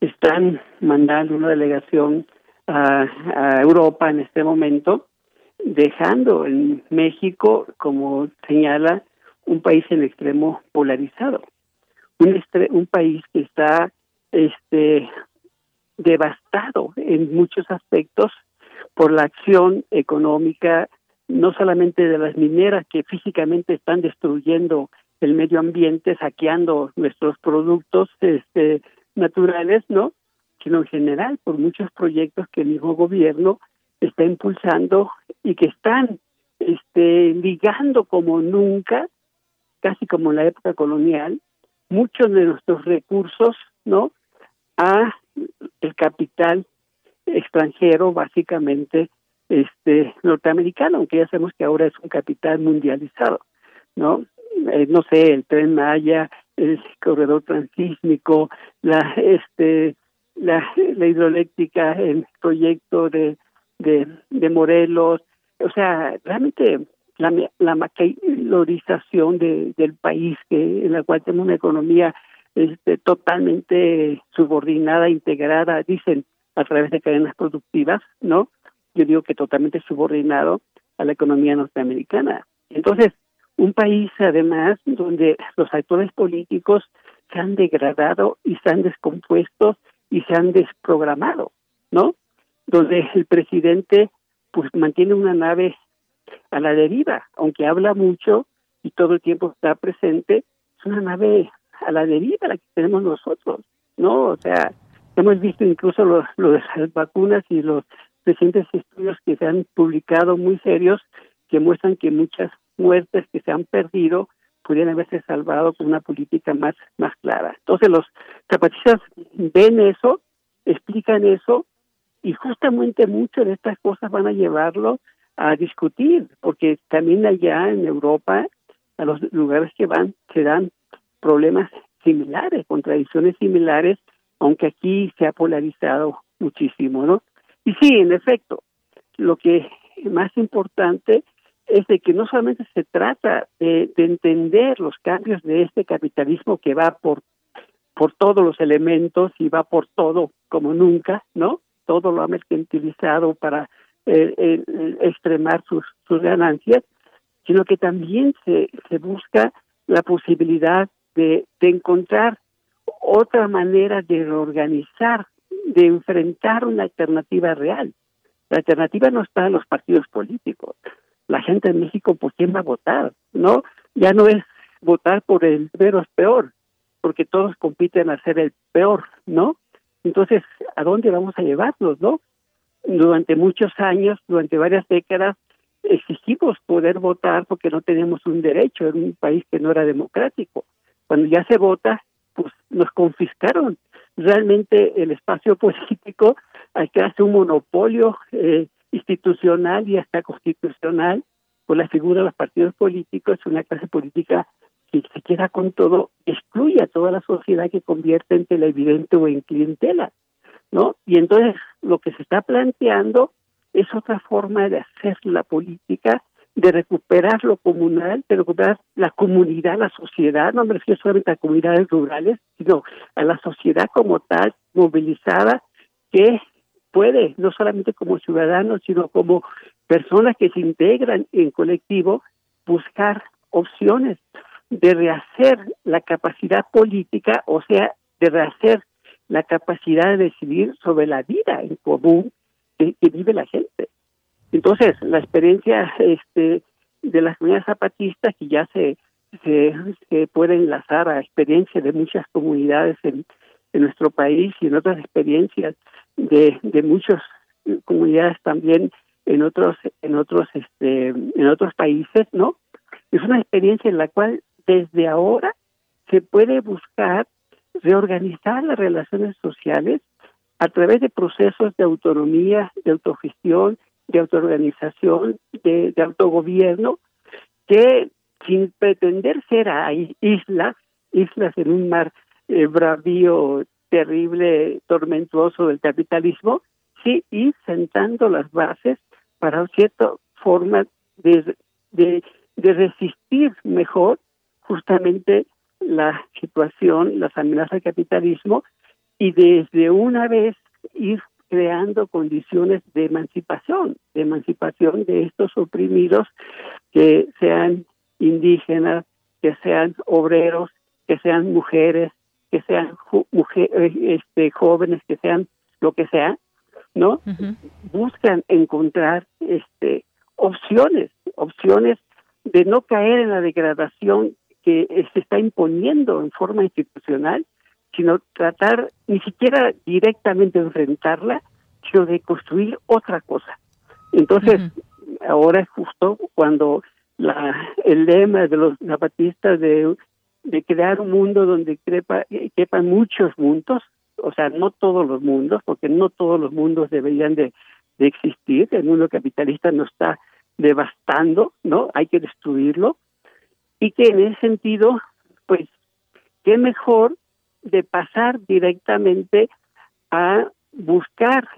están mandando una delegación a, Europa en este momento, dejando en México, como señala, un país en extremo polarizado, un, un país que está este devastado en muchos aspectos por la acción económica no solamente de las mineras que físicamente están destruyendo el medio ambiente, saqueando nuestros productos este naturales, ¿no? sino en general por muchos proyectos que el mismo gobierno está impulsando y que están este, ligando como nunca, casi como en la época colonial, muchos de nuestros recursos, ¿no? a el capital extranjero, básicamente este norteamericano, aunque ya sabemos que ahora es un capital mundializado, ¿no? Eh, no sé, el tren Maya, el corredor transísmico, la este la, la hidroeléctrica, el proyecto de, de, Morelos, o sea, realmente la, la maquilorización de, del país, que en la cual tenemos una economía este, totalmente subordinada, integrada, dicen, a través de cadenas productivas, ¿no? Yo digo que totalmente subordinado a la economía norteamericana. Entonces, un país, además, donde los actores políticos se han degradado y se han descompuesto y se han desprogramado, ¿no? Donde el presidente pues mantiene una nave a la deriva, aunque habla mucho y todo el tiempo está presente, es una nave a la deriva la que tenemos nosotros, ¿no? O sea, hemos visto incluso lo, de las vacunas y los recientes estudios que se han publicado muy serios que muestran que muchas muertes que se han perdido pudieran haberse salvado con una política más, más clara. Entonces los zapatistas ven eso, explican eso y justamente muchas de estas cosas van a llevarlo a discutir, porque también allá en Europa, a los lugares que van, se dan problemas similares, contradicciones similares, aunque aquí se ha polarizado muchísimo, ¿no? Y sí, en efecto, lo que más importante es de que no solamente se trata de, entender los cambios de este capitalismo que va por por todos los elementos y va por todo como nunca, ¿no? Todo lo ha mercantilizado para eh, eh, extremar sus, sus ganancias, sino que también se, se busca la posibilidad de, de encontrar otra manera de reorganizar, de enfrentar una alternativa real. La alternativa no está en los partidos políticos, la gente en México por quién va a votar, ¿no? Ya no es votar por el menos peor, porque todos compiten a ser el peor, ¿no? Entonces, ¿a dónde vamos a llevarlos, no? Durante muchos años, durante varias décadas, exigimos poder votar porque no tenemos un derecho en un país que no era democrático. Cuando ya se vota, pues nos confiscaron realmente el espacio político, hay que hacer un monopolio eh, institucional y hasta constitucional por la figura de los partidos políticos, una clase política que se queda con todo, excluye a toda la sociedad que convierte en televidente o en clientela, ¿no? Y entonces lo que se está planteando es otra forma de hacer la política, de recuperar lo comunal, de recuperar la comunidad, la sociedad, no me refiero solamente a comunidades rurales, sino a la sociedad como tal, movilizada, que puede, no solamente como ciudadanos, sino como personas que se integran en colectivo, buscar opciones de rehacer la capacidad política, o sea, de rehacer la capacidad de decidir sobre la vida en común que, vive la gente. Entonces, la experiencia este, de las comunidades zapatistas, que ya se, se, se puede enlazar a experiencia de muchas comunidades en, nuestro país y en otras experiencias de, de muchas comunidades también en otros en otros este en otros países no es una experiencia en la cual desde ahora se puede buscar reorganizar las relaciones sociales a través de procesos de autonomía de autogestión de autoorganización de, de autogobierno que sin pretender ser islas islas en un mar eh, bravío terrible, tormentuoso del capitalismo, sí ir sentando las bases para cierta forma de, de resistir mejor justamente la situación, las amenazas del capitalismo y desde una vez ir creando condiciones de emancipación, de emancipación de estos oprimidos que sean indígenas, que sean obreros, que sean mujeres, que sean mujeres, eh, este, jóvenes, que sean lo que sea, ¿no? Buscan encontrar este, opciones, opciones de no caer en la degradación que se está imponiendo en forma institucional, sino tratar ni siquiera directamente enfrentarla, sino de construir otra cosa. Entonces, ahora es justo cuando la, el lema de los zapatistas de de crear un mundo donde crepa, quepan muchos mundos, o sea, no todos los mundos, porque no todos los mundos deberían de, de existir, el mundo capitalista nos está devastando, ¿no? Hay que destruirlo, y que en ese sentido, pues, qué mejor de pasar directamente a buscar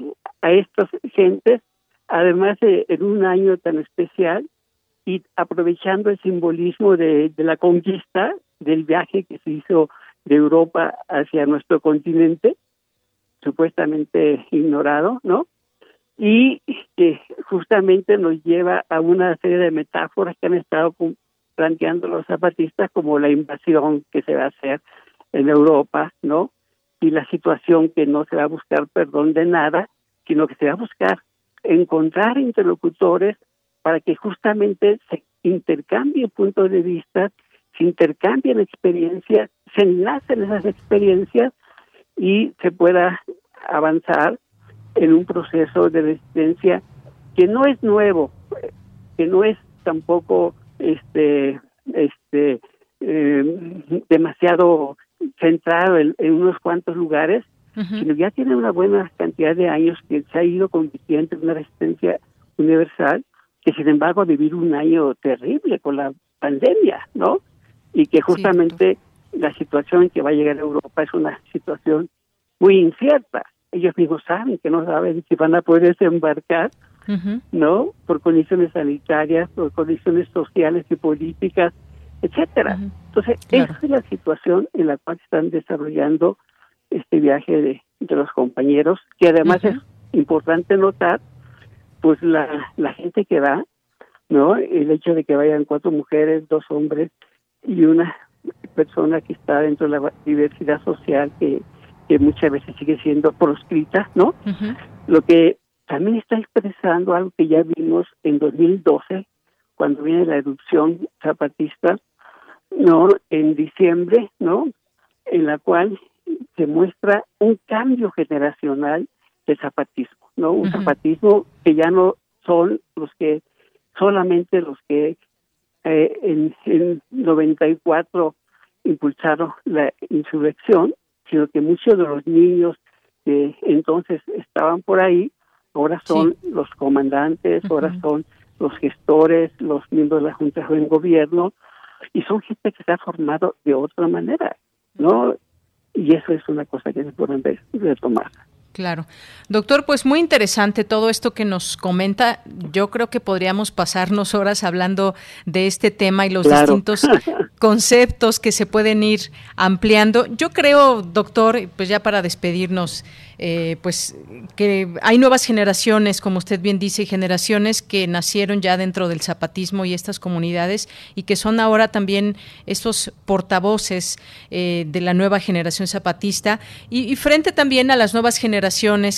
a estas gentes, además de en un año tan especial, y aprovechando el simbolismo de, de la conquista, del viaje que se hizo de Europa hacia nuestro continente, supuestamente ignorado, ¿no? Y que justamente nos lleva a una serie de metáforas que han estado planteando los zapatistas como la invasión que se va a hacer en Europa, ¿no? Y la situación que no se va a buscar perdón de nada, sino que se va a buscar encontrar interlocutores para que justamente se intercambien puntos de vista, se intercambien experiencias, se enlacen esas experiencias y se pueda avanzar en un proceso de resistencia que no es nuevo, que no es tampoco este este eh, demasiado centrado en, unos cuantos lugares, sino ya tiene una buena cantidad de años que se ha ido convirtiendo en una resistencia universal, que sin embargo ha vivido un año terrible con la pandemia, ¿no? Y que justamente la situación en que va a llegar a Europa es una situación muy incierta. Ellos mismos saben que no saben si van a poder desembarcar, ¿no? Por condiciones sanitarias, por condiciones sociales y políticas, etcétera. Entonces, esa es la situación en la cual están desarrollando este viaje de, los compañeros, que además es importante notar, pues la, la gente que va, ¿no? El hecho de que vayan cuatro mujeres, dos hombres y una persona que está dentro de la diversidad social que, que muchas veces sigue siendo proscrita, ¿no? Lo que también está expresando algo que ya vimos en 2012, cuando viene la erupción zapatista, ¿no? En diciembre, ¿no? En la cual se muestra un cambio generacional del zapatismo, ¿no? Un zapatismo que ya no son los que, solamente los que eh, en, en 94 impulsaron la insurrección, sino que muchos de los niños que entonces estaban por ahí, ahora son los comandantes, ahora son los gestores, los miembros de la Junta de Gobierno, y son gente que se ha formado de otra manera, ¿no? Y eso es una cosa que se pueden retomar. Claro. Doctor, pues muy interesante todo esto que nos comenta. Yo creo que podríamos pasarnos horas hablando de este tema y los distintos conceptos que se pueden ir ampliando. Yo creo, doctor, pues ya para despedirnos, eh, pues que hay nuevas generaciones, como usted bien dice, generaciones que nacieron ya dentro del zapatismo y estas comunidades y que son ahora también estos portavoces eh, de la nueva generación zapatista y, frente también a las nuevas generaciones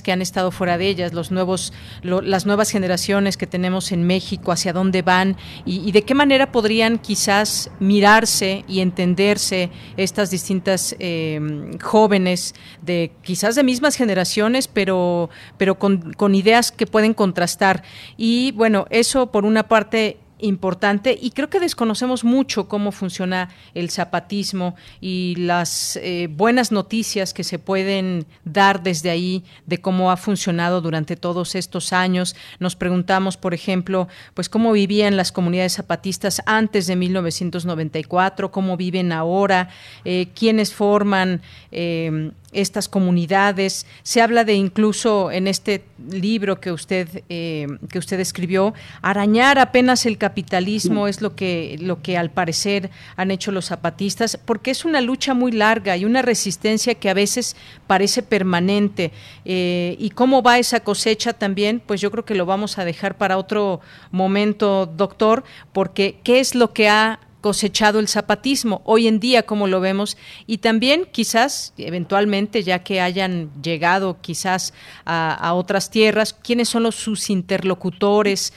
que han estado fuera de ellas, los nuevos, las nuevas generaciones que tenemos en México, hacia dónde van y, de qué manera podrían quizás mirarse y entenderse estas distintas eh, jóvenes de quizás de mismas generaciones pero, pero con ideas que pueden contrastar. Y bueno, eso por una parte importante y creo que desconocemos mucho cómo funciona el zapatismo y las eh, buenas noticias que se pueden dar desde ahí de cómo ha funcionado durante todos estos años. Nos preguntamos, por ejemplo, pues cómo vivían las comunidades zapatistas antes de 1994, cómo viven ahora, eh, quiénes forman eh, estas comunidades. Se habla de incluso en este libro que usted eh, que usted escribió, arañar apenas el capitalismo es lo que lo que al parecer han hecho los zapatistas, porque es una lucha muy larga y una resistencia que a veces parece permanente. Eh, y cómo va esa cosecha también, pues yo creo que lo vamos a dejar para otro momento, doctor, porque qué es lo que ha cosechado el zapatismo, hoy en día como lo vemos, y también quizás, eventualmente, ya que hayan llegado quizás a, otras tierras, quiénes son los, sus interlocutores,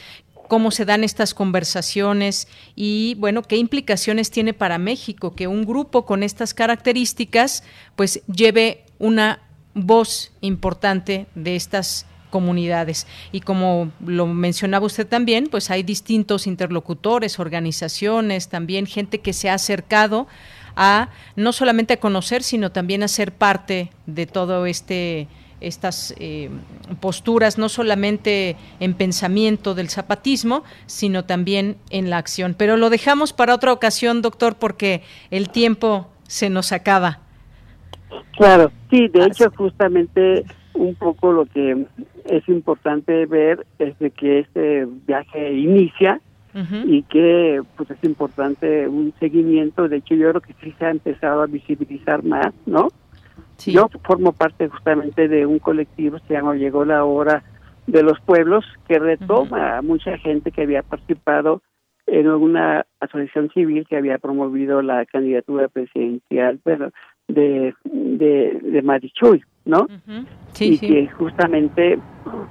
cómo se dan estas conversaciones y bueno, qué implicaciones tiene para México que un grupo con estas características pues lleve una voz importante de estas comunidades. Y como lo mencionaba usted también, pues hay distintos interlocutores, organizaciones, también gente que se ha acercado a no solamente a conocer, sino también a ser parte de todo este estas eh, posturas, no solamente en pensamiento del zapatismo, sino también en la acción. Pero lo dejamos para otra ocasión, doctor, porque el tiempo se nos acaba. Claro, sí, de hecho, justamente un poco lo que es importante ver es de que este viaje inicia y que pues es importante un seguimiento. De hecho, yo creo que sí se ha empezado a visibilizar más, ¿no? Yo formo parte justamente de un colectivo, se llama Llegó la Hora de los Pueblos, que retoma a mucha gente que había participado en una asociación civil que había promovido la candidatura presidencial, pero de, de, de Marichuy, ¿no? y que justamente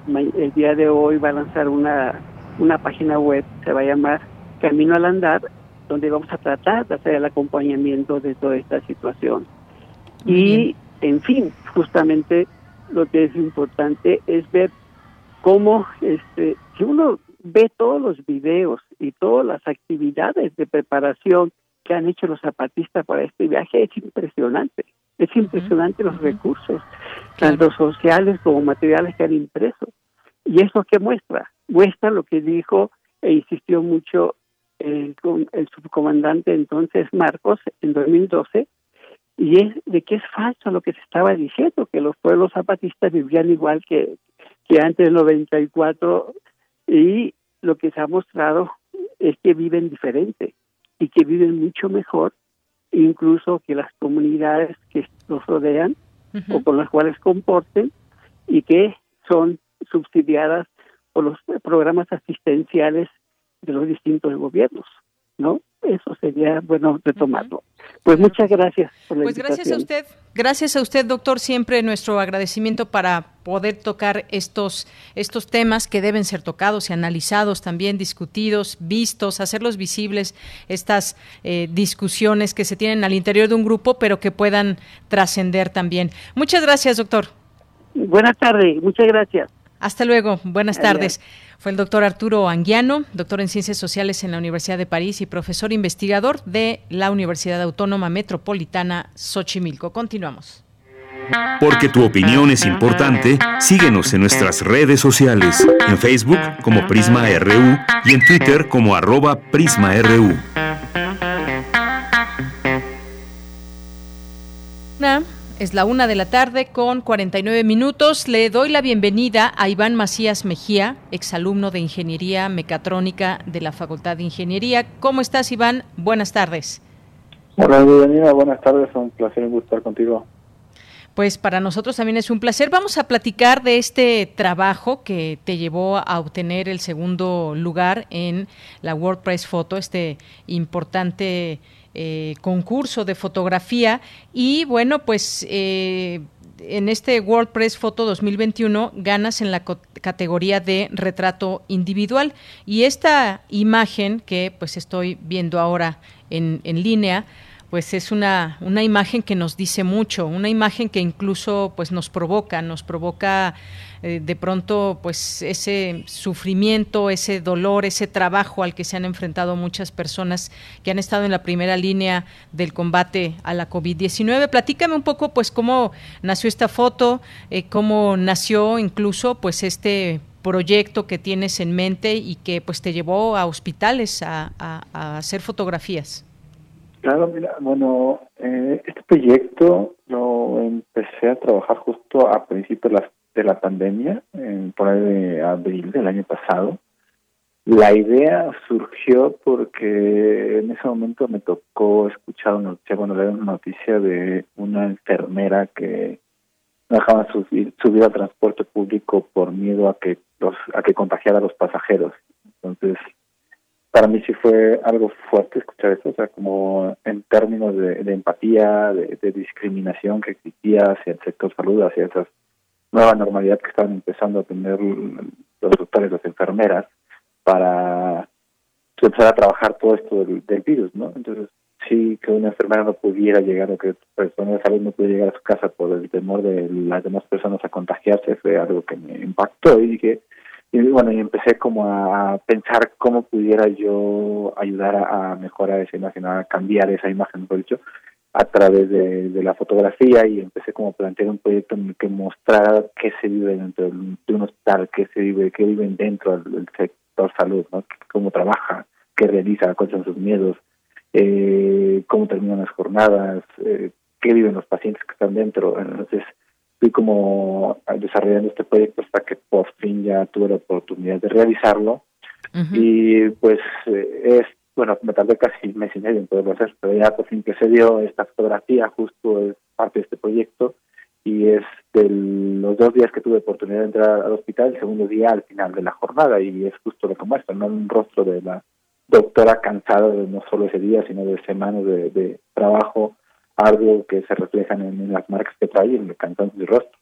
el día de hoy va a lanzar una, una página web, se va a llamar Camino al Andar, donde vamos a tratar de hacer el acompañamiento de toda esta situación. y, en fin, justamente lo que es importante es ver cómo, este, si uno ve todos los videos y todas las actividades de preparación que han hecho los zapatistas para este viaje, es impresionante. Es impresionante los recursos, tanto sociales como materiales que han impreso. ¿Y eso qué muestra? Muestra lo que dijo e insistió mucho el, el subcomandante entonces Marcos en 2012, y es de que es falso lo que se estaba diciendo, que los pueblos zapatistas vivían igual que, que antes del 94 y lo que se ha mostrado es que viven diferente y que viven mucho mejor, incluso que las comunidades que los rodean o con las cuales comporten y que son subsidiadas por los programas asistenciales de los distintos gobiernos, ¿no? Eso sería bueno retomarlo. Pues muchas gracias por la Pues gracias a usted, gracias a usted, doctor, siempre nuestro agradecimiento para poder tocar estos estos temas que deben ser tocados y analizados también, discutidos, vistos, hacerlos visibles estas eh, discusiones que se tienen al interior de un grupo, pero que puedan trascender también. Muchas gracias, doctor. Buenas tardes, muchas gracias. Hasta luego, buenas tardes. Fue el doctor Arturo Anguiano, doctor en Ciencias Sociales en la Universidad de París y profesor investigador de la Universidad Autónoma Metropolitana Xochimilco. Continuamos. Porque tu opinión es importante, síguenos en nuestras redes sociales, en Facebook como Prisma RU y en Twitter como arroba PrismaRU. Es la una de la tarde con 49 minutos. Le doy la bienvenida a Iván Macías Mejía, exalumno de Ingeniería Mecatrónica de la Facultad de Ingeniería. ¿Cómo estás, Iván? Buenas tardes. Hola, bienvenida. Buenas tardes. Un placer estar contigo. Pues para nosotros también es un placer. Vamos a platicar de este trabajo que te llevó a obtener el segundo lugar en la WordPress Photo, este importante eh, concurso de fotografía. Y bueno, pues eh, en este WordPress Foto 2021 ganas en la categoría de retrato individual. Y esta imagen que pues estoy viendo ahora en, en línea pues es una, una imagen que nos dice mucho, una imagen que incluso pues nos provoca, nos provoca eh, de pronto pues ese sufrimiento, ese dolor, ese trabajo al que se han enfrentado muchas personas que han estado en la primera línea del combate a la COVID-19. Platícame un poco pues cómo nació esta foto, eh, cómo nació incluso pues este proyecto que tienes en mente y que pues te llevó a hospitales a hacer fotografías. Claro, mira, bueno, eh, este proyecto lo empecé a trabajar justo a principios de la, pandemia, en, por ahí de abril del año pasado. La idea surgió porque en ese momento me tocó escuchar una noticia, bueno, leer una noticia de una enfermera que no dejaba subir, subir al transporte público por miedo a que los a que contagiara a los pasajeros. Entonces para mí sí fue algo fuerte escuchar eso, o sea, como en términos de, empatía, de, discriminación que existía hacia el sector salud, hacia esa nueva normalidad que estaban empezando a tener los doctores, las enfermeras, para empezar a trabajar todo esto del, virus, ¿no? Entonces, sí que una enfermera no pudiera llegar o que persona de salud no pudiera llegar a su casa por el temor de las demás personas a contagiarse fue algo que me impactó y dije, y bueno, y empecé como a pensar cómo pudiera yo ayudar a, mejorar esa imagen, a cambiar esa imagen, mejor dicho, a través de, la fotografía y empecé como a plantear un proyecto en el que mostrara qué se vive dentro de un hospital, qué se vive, qué viven dentro del sector salud, ¿no? cómo trabaja, qué realiza, cuáles son sus miedos, eh, cómo terminan las jornadas, eh, qué viven los pacientes que están dentro. Entonces, fui como desarrollando este proyecto hasta que por fin ya tuve la oportunidad de realizarlo. Y pues eh, es, bueno, me tardé casi un mes y medio en poderlo hacer, pero ya por fin que se dio esta fotografía, justo es parte de este proyecto. Y es de los dos días que tuve oportunidad de entrar al hospital, el segundo día al final de la jornada, y es justo lo que muestra, ¿no? Un rostro de la doctora cansada de no solo ese día, sino de semanas de, trabajo arduo que se reflejan en, las marcas que trae y en el cantón de rostro.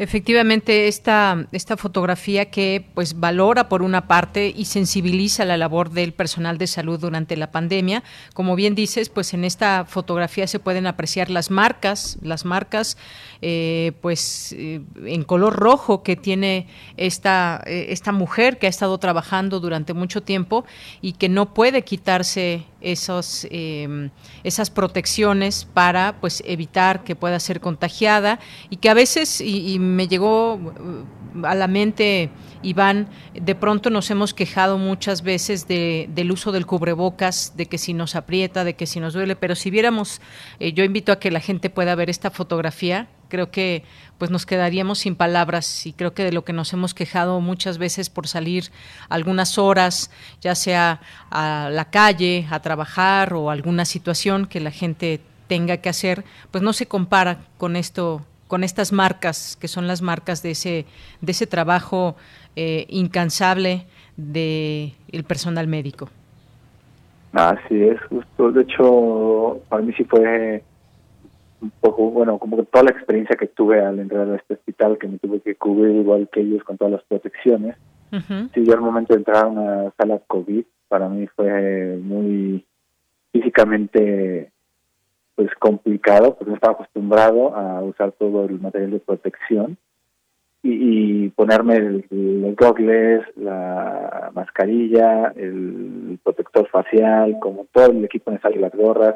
Efectivamente, esta, esta fotografía que pues valora por una parte y sensibiliza la labor del personal de salud durante la pandemia. Como bien dices, pues en esta fotografía se pueden apreciar las marcas, las marcas eh, pues eh, en color rojo que tiene esta, eh, esta mujer que ha estado trabajando durante mucho tiempo y que no puede quitarse esos, esas protecciones para pues evitar que pueda ser contagiada y que a veces, y, me llegó uh, a la mente, Iván, de pronto nos hemos quejado muchas veces de, del uso del cubrebocas, de que si nos aprieta, de que si nos duele, pero si viéramos, eh, yo invito a que la gente pueda ver esta fotografía, creo que pues nos quedaríamos sin palabras y creo que de lo que nos hemos quejado muchas veces por salir algunas horas, ya sea a la calle, a trabajar o alguna situación que la gente tenga que hacer, pues no se compara con esto con estas marcas que son las marcas de ese de ese trabajo eh, incansable de el personal médico. Así es, justo. De hecho, para mí sí fue un poco, bueno, como que toda la experiencia que tuve al entrar a este hospital, que me tuve que cubrir igual que ellos con todas las protecciones. Sí, yo al momento de entrar a una sala COVID, para mí fue muy físicamente pues complicado, porque no estaba acostumbrado a usar todo el material de protección y, ponerme los goggles, la mascarilla, el protector facial, como todo el equipo necesario, las gorras,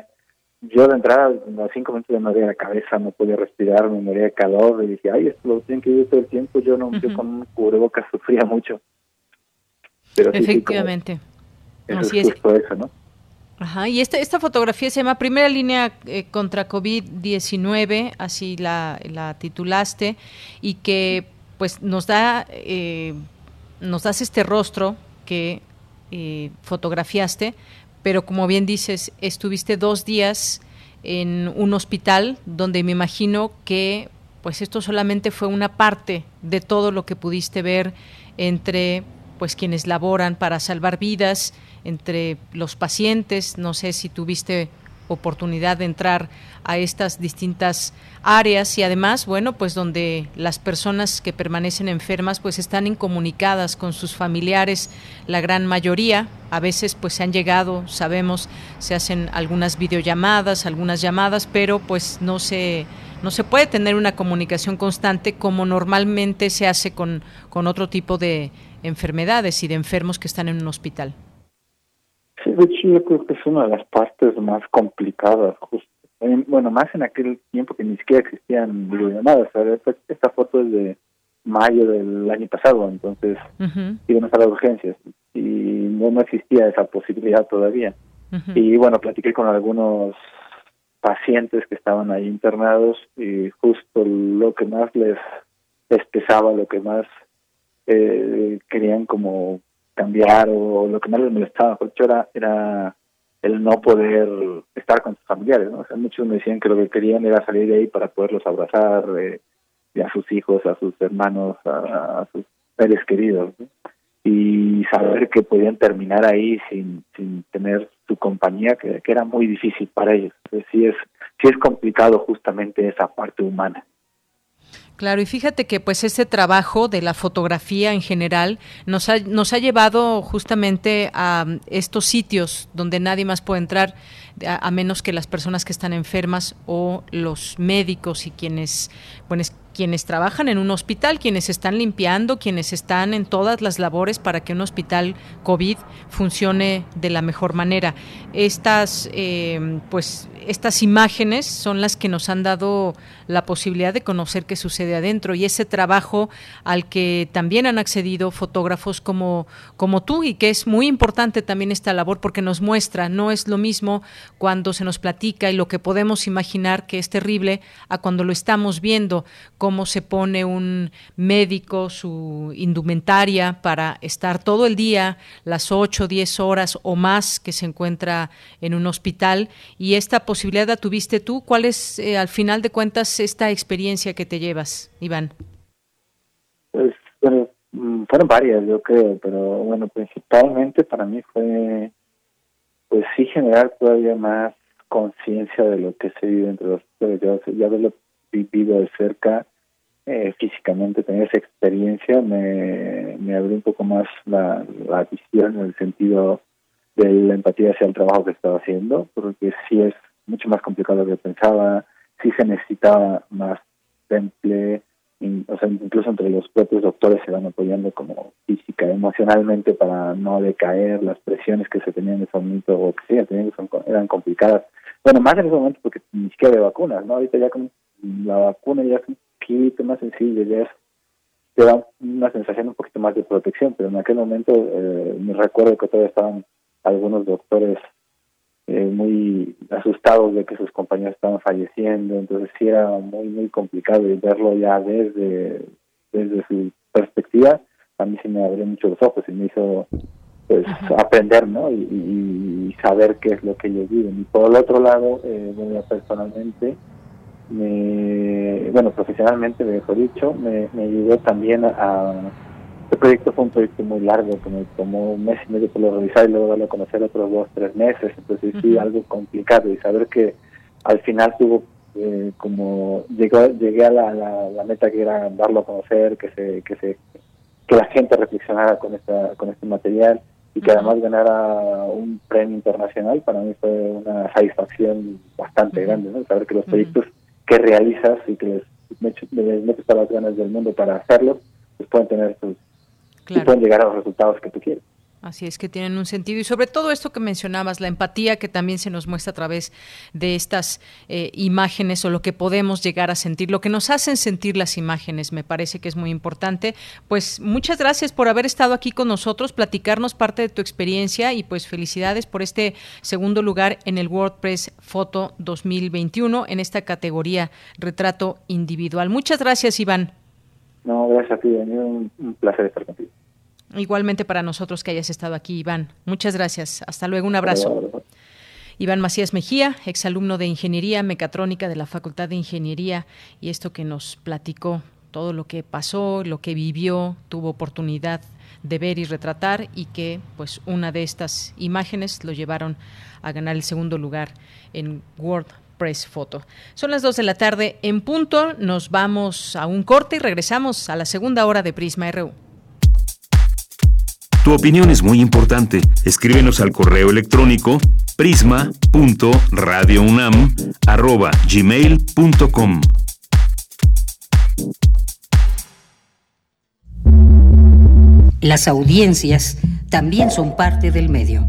yo de entrada, a los cinco minutos me moría la cabeza, no podía respirar, me moría de calor, y dije, ay, esto lo tienen que vivir todo el tiempo, yo no, yo con un cubrebocas sufría mucho. Pero Efectivamente. Así es. eso, ¿no? Y esta, esta fotografía se llama Primera Línea eh, contra COVID-19, así la, la titulaste, y que pues nos da, eh, nos das este rostro que eh, fotografiaste, pero como bien dices, estuviste dos días en un hospital donde me imagino que pues esto solamente fue una parte de todo lo que pudiste ver entre pues quienes laboran para salvar vidas, entre los pacientes, no sé si tuviste oportunidad de entrar a estas distintas áreas y además, bueno, pues donde las personas que permanecen enfermas pues están incomunicadas con sus familiares, la gran mayoría, a veces pues se han llegado, sabemos, se hacen algunas videollamadas, algunas llamadas, pero pues no se no se puede tener una comunicación constante como normalmente se hace con, con otro tipo de enfermedades y de enfermos que están en un hospital. Sí, de hecho yo creo que es una de las partes más complicadas, justo. Bueno, más en aquel tiempo que ni siquiera existían videollamadas. Esta foto es de mayo del año pasado, entonces íbamos a las urgencias y no, existía esa posibilidad todavía. Y bueno, platiqué con algunos pacientes que estaban ahí internados y justo lo que más les, les pesaba, lo que más eh, querían como cambiar o lo que más les molestaba, por era, era el no poder estar con sus familiares, ¿no? Muchos me decían que lo que querían era salir de ahí para poderlos abrazar, eh, a sus hijos, a sus hermanos, a, sus seres queridos, y saber que podían terminar ahí sin, sin tener su compañía, que, que era muy difícil para ellos. Entonces, sí es, sí es complicado justamente esa parte humana. Claro, y fíjate que pues este trabajo de la fotografía en general nos ha, nos ha llevado justamente a estos sitios donde nadie más puede entrar a, menos que las personas que están enfermas o los médicos y quienes, bueno, quienes trabajan en un hospital, quienes están limpiando, quienes están en todas las labores para que un hospital COVID funcione de la mejor manera. Estas, eh, pues, estas imágenes son las que nos han dado la posibilidad de conocer qué sucede adentro y ese trabajo al que también han accedido fotógrafos como, como tú y que es muy importante también esta labor porque nos muestra, no es lo mismo cuando se nos platica y lo que podemos imaginar que es terrible a cuando lo estamos viendo, cómo se pone un médico su indumentaria para estar todo el día, las 8, 10 horas o más que se encuentra en un hospital y esta posibilidad la tuviste tú. ¿Cuál es, eh, al final de cuentas, esta experiencia que te llevas, Iván? Pues, bueno, mm, fueron varias, yo creo, pero bueno, principalmente para mí fue, pues sí, generar todavía más conciencia de lo que se vive entre los ya, ya haberlo vivido de cerca eh, físicamente, tener esa experiencia me, me abrió un poco más la, la visión en el sentido de la empatía hacia el trabajo que estaba haciendo, porque sí es mucho más complicado de lo que pensaba, sí se necesitaba más temple, o sea, incluso entre los propios doctores se van apoyando como física, emocionalmente para no decaer, las presiones que se tenían en ese momento o que sí, tenían, eran complicadas. Bueno, más en ese momento porque ni siquiera de vacunas, ¿no? Ahorita ya con la vacuna ya es un poquito más sencillo, ya es, te da una sensación un poquito más de protección, pero en aquel momento eh, me recuerdo que todavía estaban algunos doctores eh, muy asustados de que sus compañeros estaban falleciendo, entonces sí era muy, muy complicado y verlo ya desde, desde su perspectiva, a mí sí me abrió mucho los ojos y me hizo pues aprender, ¿no? Y, saber qué es lo que ellos viven. Y por el otro lado, eh, bueno, personalmente, me, bueno, profesionalmente, mejor dicho, me, me ayudó también a este proyecto fue un proyecto muy largo que me tomó un mes y medio por lo revisar y luego darlo a conocer otros dos, tres meses. Entonces sí, algo complicado. Y saber que al final tuvo eh, como llegó, llegué a la, la, meta que era darlo a conocer, que se, que se, que la gente reflexionara con esta, con este material y que además ganara un premio internacional para mí fue una satisfacción bastante grande, ¿no? Saber que los proyectos que realizas y que les, metes todas las ganas del mundo para hacerlos, pues pueden tener y pueden llegar a los resultados que tú quieres. Así es que tienen un sentido y sobre todo esto que mencionabas, la empatía que también se nos muestra a través de estas eh, imágenes o lo que podemos llegar a sentir, lo que nos hacen sentir las imágenes, me parece que es muy importante. Pues muchas gracias por haber estado aquí con nosotros, platicarnos parte de tu experiencia y pues felicidades por este segundo lugar en el WordPress Foto 2021 en esta categoría retrato individual. Muchas gracias, Iván. No, gracias a ti, un, un placer estar contigo. Igualmente para nosotros que hayas estado aquí, Iván. Muchas gracias. Hasta luego, un abrazo. Iván Macías Mejía, exalumno de Ingeniería Mecatrónica de la Facultad de Ingeniería, y esto que nos platicó, todo lo que pasó, lo que vivió, tuvo oportunidad de ver y retratar, y que pues una de estas imágenes lo llevaron a ganar el segundo lugar en World Press Photo. Son las 2 de la tarde en punto, nos vamos a un corte y regresamos a la segunda hora de Prisma RU. Tu opinión es muy importante. Escríbenos al correo electrónico prisma.radiounam@gmail.com. Las audiencias también son parte del medio.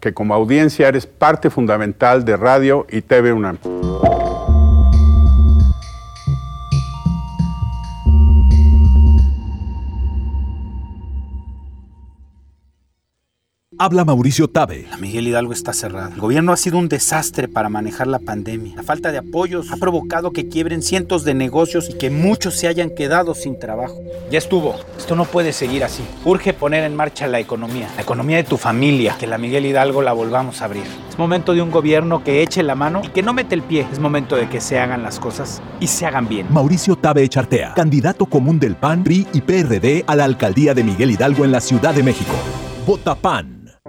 que como audiencia eres parte fundamental de Radio y TV UNAM. Habla Mauricio Tabe. La Miguel Hidalgo está cerrada. El gobierno ha sido un desastre para manejar la pandemia. La falta de apoyos ha provocado que quiebren cientos de negocios y que muchos se hayan quedado sin trabajo. Ya estuvo. Esto no puede seguir así. Urge poner en marcha la economía, la economía de tu familia, que la Miguel Hidalgo la volvamos a abrir. Es momento de un gobierno que eche la mano y que no mete el pie. Es momento de que se hagan las cosas y se hagan bien. Mauricio Tabe Echartea, candidato común del PAN, PRI y PRD a la alcaldía de Miguel Hidalgo en la Ciudad de México. Vota PAN.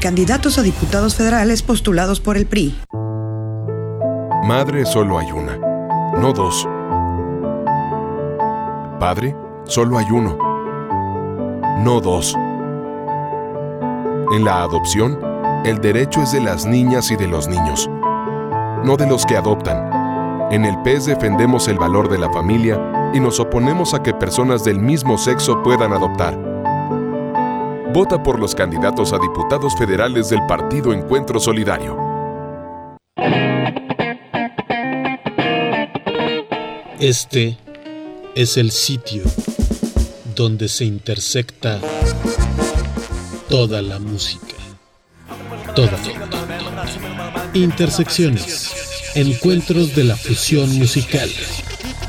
candidatos a diputados federales postulados por el PRI. Madre solo hay una, no dos. Padre solo hay uno, no dos. En la adopción, el derecho es de las niñas y de los niños, no de los que adoptan. En el PES defendemos el valor de la familia y nos oponemos a que personas del mismo sexo puedan adoptar. Vota por los candidatos a diputados federales del Partido Encuentro Solidario. Este es el sitio donde se intersecta toda la música. Toda. Intersecciones. Encuentros de la fusión musical.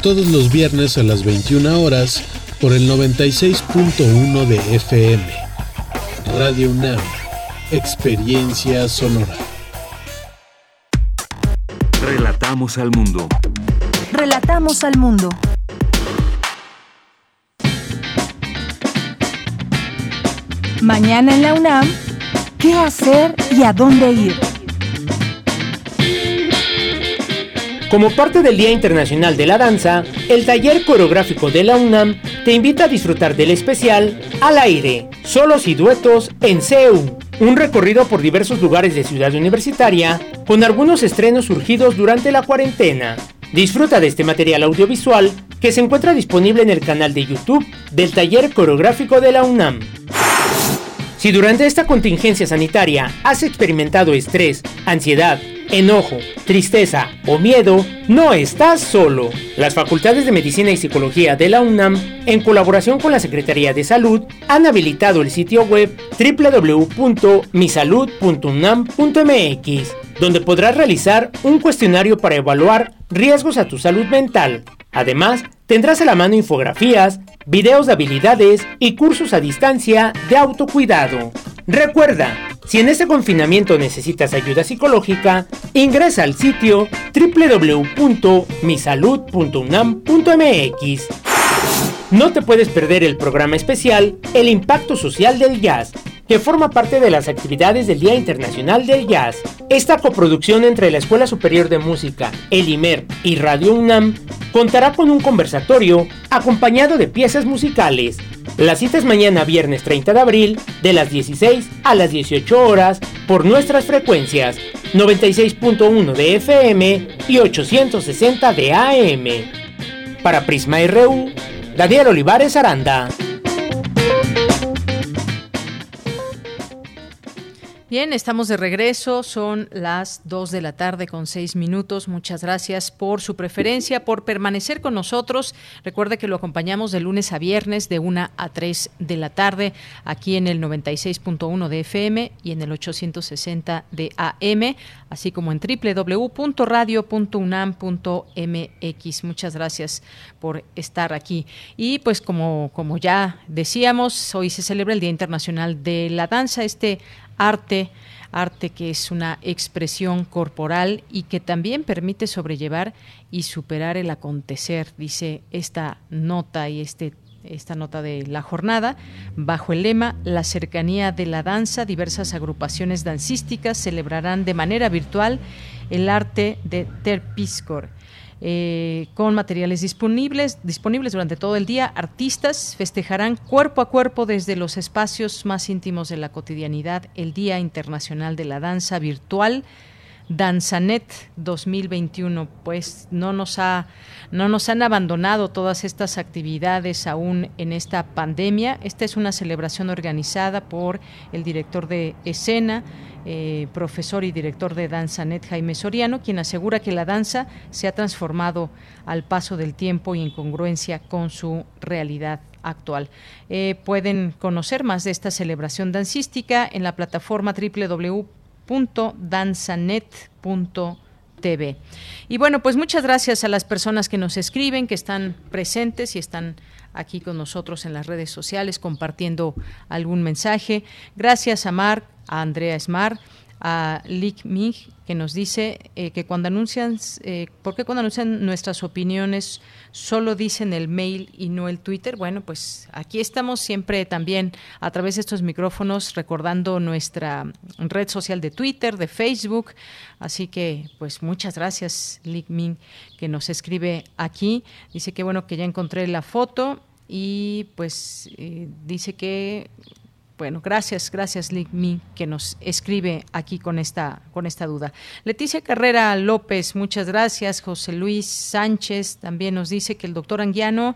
Todos los viernes a las 21 horas por el 96.1 de FM Radio UNAM, Experiencia Sonora. Relatamos al mundo. Relatamos al mundo. Mañana en la UNAM, ¿qué hacer y a dónde ir? Como parte del Día Internacional de la Danza, el taller coreográfico de la UNAM te invita a disfrutar del especial Al aire, solos y duetos en CEU, un recorrido por diversos lugares de Ciudad Universitaria con algunos estrenos surgidos durante la cuarentena. Disfruta de este material audiovisual que se encuentra disponible en el canal de YouTube del taller coreográfico de la UNAM. Si durante esta contingencia sanitaria has experimentado estrés, ansiedad, enojo, tristeza o miedo, no estás solo. Las Facultades de Medicina y Psicología de la UNAM, en colaboración con la Secretaría de Salud, han habilitado el sitio web www.misalud.unam.mx, donde podrás realizar un cuestionario para evaluar riesgos a tu salud mental. Además, tendrás a la mano infografías, videos de habilidades y cursos a distancia de autocuidado. Recuerda, si en este confinamiento necesitas ayuda psicológica, ingresa al sitio www.misalud.unam.mx. No te puedes perder el programa especial El Impacto Social del Jazz, que forma parte de las actividades del Día Internacional del Jazz. Esta coproducción entre la Escuela Superior de Música, el IMER y Radio UNAM contará con un conversatorio acompañado de piezas musicales. La cita es mañana viernes 30 de abril de las 16 a las 18 horas por nuestras frecuencias 96.1 de FM y 860 de AM. Para Prisma RU, Daniel Olivares Aranda. Bien, estamos de regreso, son las 2 de la tarde con 6 minutos. Muchas gracias por su preferencia, por permanecer con nosotros. Recuerde que lo acompañamos de lunes a viernes de 1 a 3 de la tarde aquí en el 96.1 de FM y en el 860 de AM, así como en www.radio.unam.mx. Muchas gracias por estar aquí. Y pues como, como ya decíamos, hoy se celebra el Día Internacional de la Danza, este arte, arte que es una expresión corporal y que también permite sobrellevar y superar el acontecer, dice esta nota y este esta nota de la jornada, bajo el lema La cercanía de la danza, diversas agrupaciones dancísticas celebrarán de manera virtual el arte de Terpiscor. Eh, con materiales disponibles, disponibles durante todo el día. Artistas festejarán cuerpo a cuerpo desde los espacios más íntimos de la cotidianidad el Día Internacional de la Danza Virtual Danzanet 2021, pues no nos ha no nos han abandonado todas estas actividades aún en esta pandemia. Esta es una celebración organizada por el director de escena, eh, profesor y director de Danzanet Jaime Soriano, quien asegura que la danza se ha transformado al paso del tiempo y en congruencia con su realidad actual. Eh, pueden conocer más de esta celebración dancística en la plataforma www www.danzanet.tv. Y bueno, pues muchas gracias a las personas que nos escriben, que están presentes y están aquí con nosotros en las redes sociales compartiendo algún mensaje. Gracias a Marc, a Andrea Smar, a Lick Mig, que nos dice eh, que cuando anuncian, eh, ¿por qué cuando anuncian nuestras opiniones solo dicen el mail y no el Twitter? Bueno, pues aquí estamos siempre también a través de estos micrófonos recordando nuestra red social de Twitter, de Facebook. Así que, pues muchas gracias, Lick Mig, que nos escribe aquí. Dice que bueno que ya encontré la foto y pues eh, dice que bueno, gracias, gracias Mi, que nos escribe aquí con esta, con esta duda. Leticia Carrera López, muchas gracias. José Luis Sánchez también nos dice que el doctor Anguiano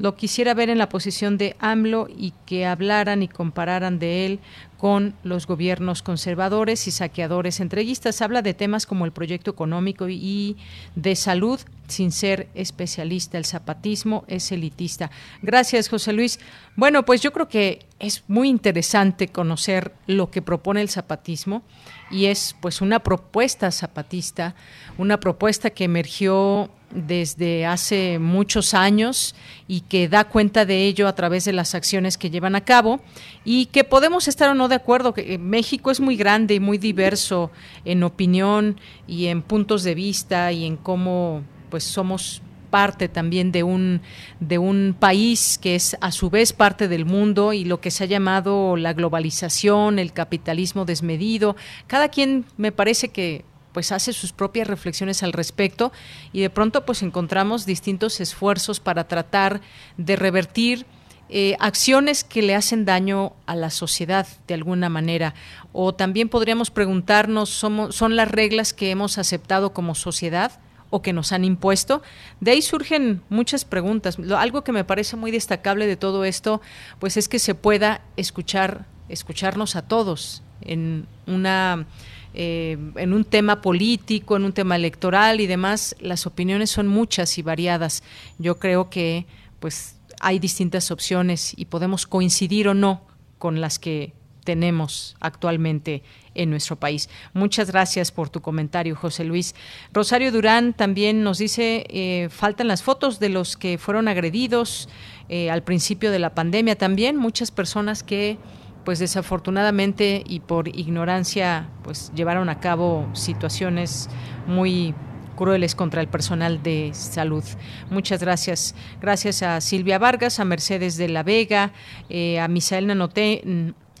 lo quisiera ver en la posición de AMLO y que hablaran y compararan de él con los gobiernos conservadores y saqueadores entreguistas. Habla de temas como el proyecto económico y de salud, sin ser especialista. El zapatismo es elitista. Gracias, José Luis. Bueno, pues yo creo que es muy interesante conocer lo que propone el zapatismo y es pues una propuesta zapatista, una propuesta que emergió desde hace muchos años y que da cuenta de ello a través de las acciones que llevan a cabo y que podemos estar o no de acuerdo que México es muy grande y muy diverso en opinión y en puntos de vista y en cómo pues somos parte también de un de un país que es a su vez parte del mundo y lo que se ha llamado la globalización, el capitalismo desmedido. Cada quien me parece que pues hace sus propias reflexiones al respecto y de pronto pues encontramos distintos esfuerzos para tratar de revertir eh, acciones que le hacen daño a la sociedad de alguna manera. O también podríamos preguntarnos, ¿somos, ¿son las reglas que hemos aceptado como sociedad? o que nos han impuesto. De ahí surgen muchas preguntas. algo que me parece muy destacable de todo esto, pues es que se pueda escuchar, escucharnos a todos en una eh, en un tema político, en un tema electoral y demás, las opiniones son muchas y variadas. Yo creo que pues hay distintas opciones y podemos coincidir o no con las que tenemos actualmente en nuestro país. Muchas gracias por tu comentario, José Luis. Rosario Durán también nos dice, eh, faltan las fotos de los que fueron agredidos eh, al principio de la pandemia también, muchas personas que pues desafortunadamente y por ignorancia pues llevaron a cabo situaciones muy crueles contra el personal de salud. Muchas gracias. Gracias a Silvia Vargas, a Mercedes de la Vega, eh, a Misael Nanote,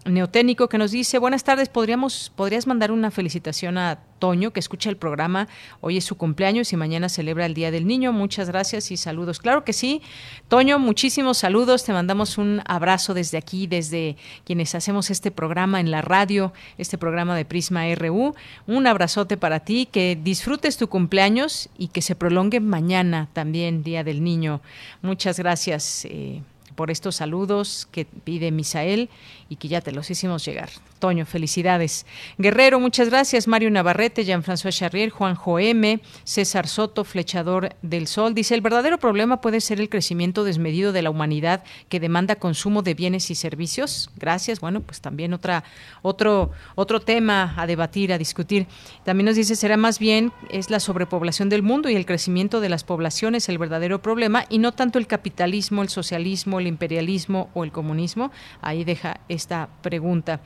Neoténico que nos dice, buenas tardes, ¿podríamos, podrías mandar una felicitación a Toño que escucha el programa, hoy es su cumpleaños y mañana celebra el Día del Niño, muchas gracias y saludos. Claro que sí, Toño, muchísimos saludos, te mandamos un abrazo desde aquí, desde quienes hacemos este programa en la radio, este programa de Prisma RU, un abrazote para ti, que disfrutes tu cumpleaños y que se prolongue mañana también, Día del Niño. Muchas gracias. Eh, por estos saludos que pide Misael y que ya te los hicimos llegar. Toño, felicidades. Guerrero, muchas gracias. Mario Navarrete, Jean-François Charrier, Juan M, César Soto, Flechador del Sol. Dice, el verdadero problema puede ser el crecimiento desmedido de la humanidad que demanda consumo de bienes y servicios. Gracias. Bueno, pues también otra, otro, otro tema a debatir, a discutir. También nos dice, será más bien es la sobrepoblación del mundo y el crecimiento de las poblaciones el verdadero problema y no tanto el capitalismo, el socialismo, el imperialismo o el comunismo. Ahí deja esta pregunta.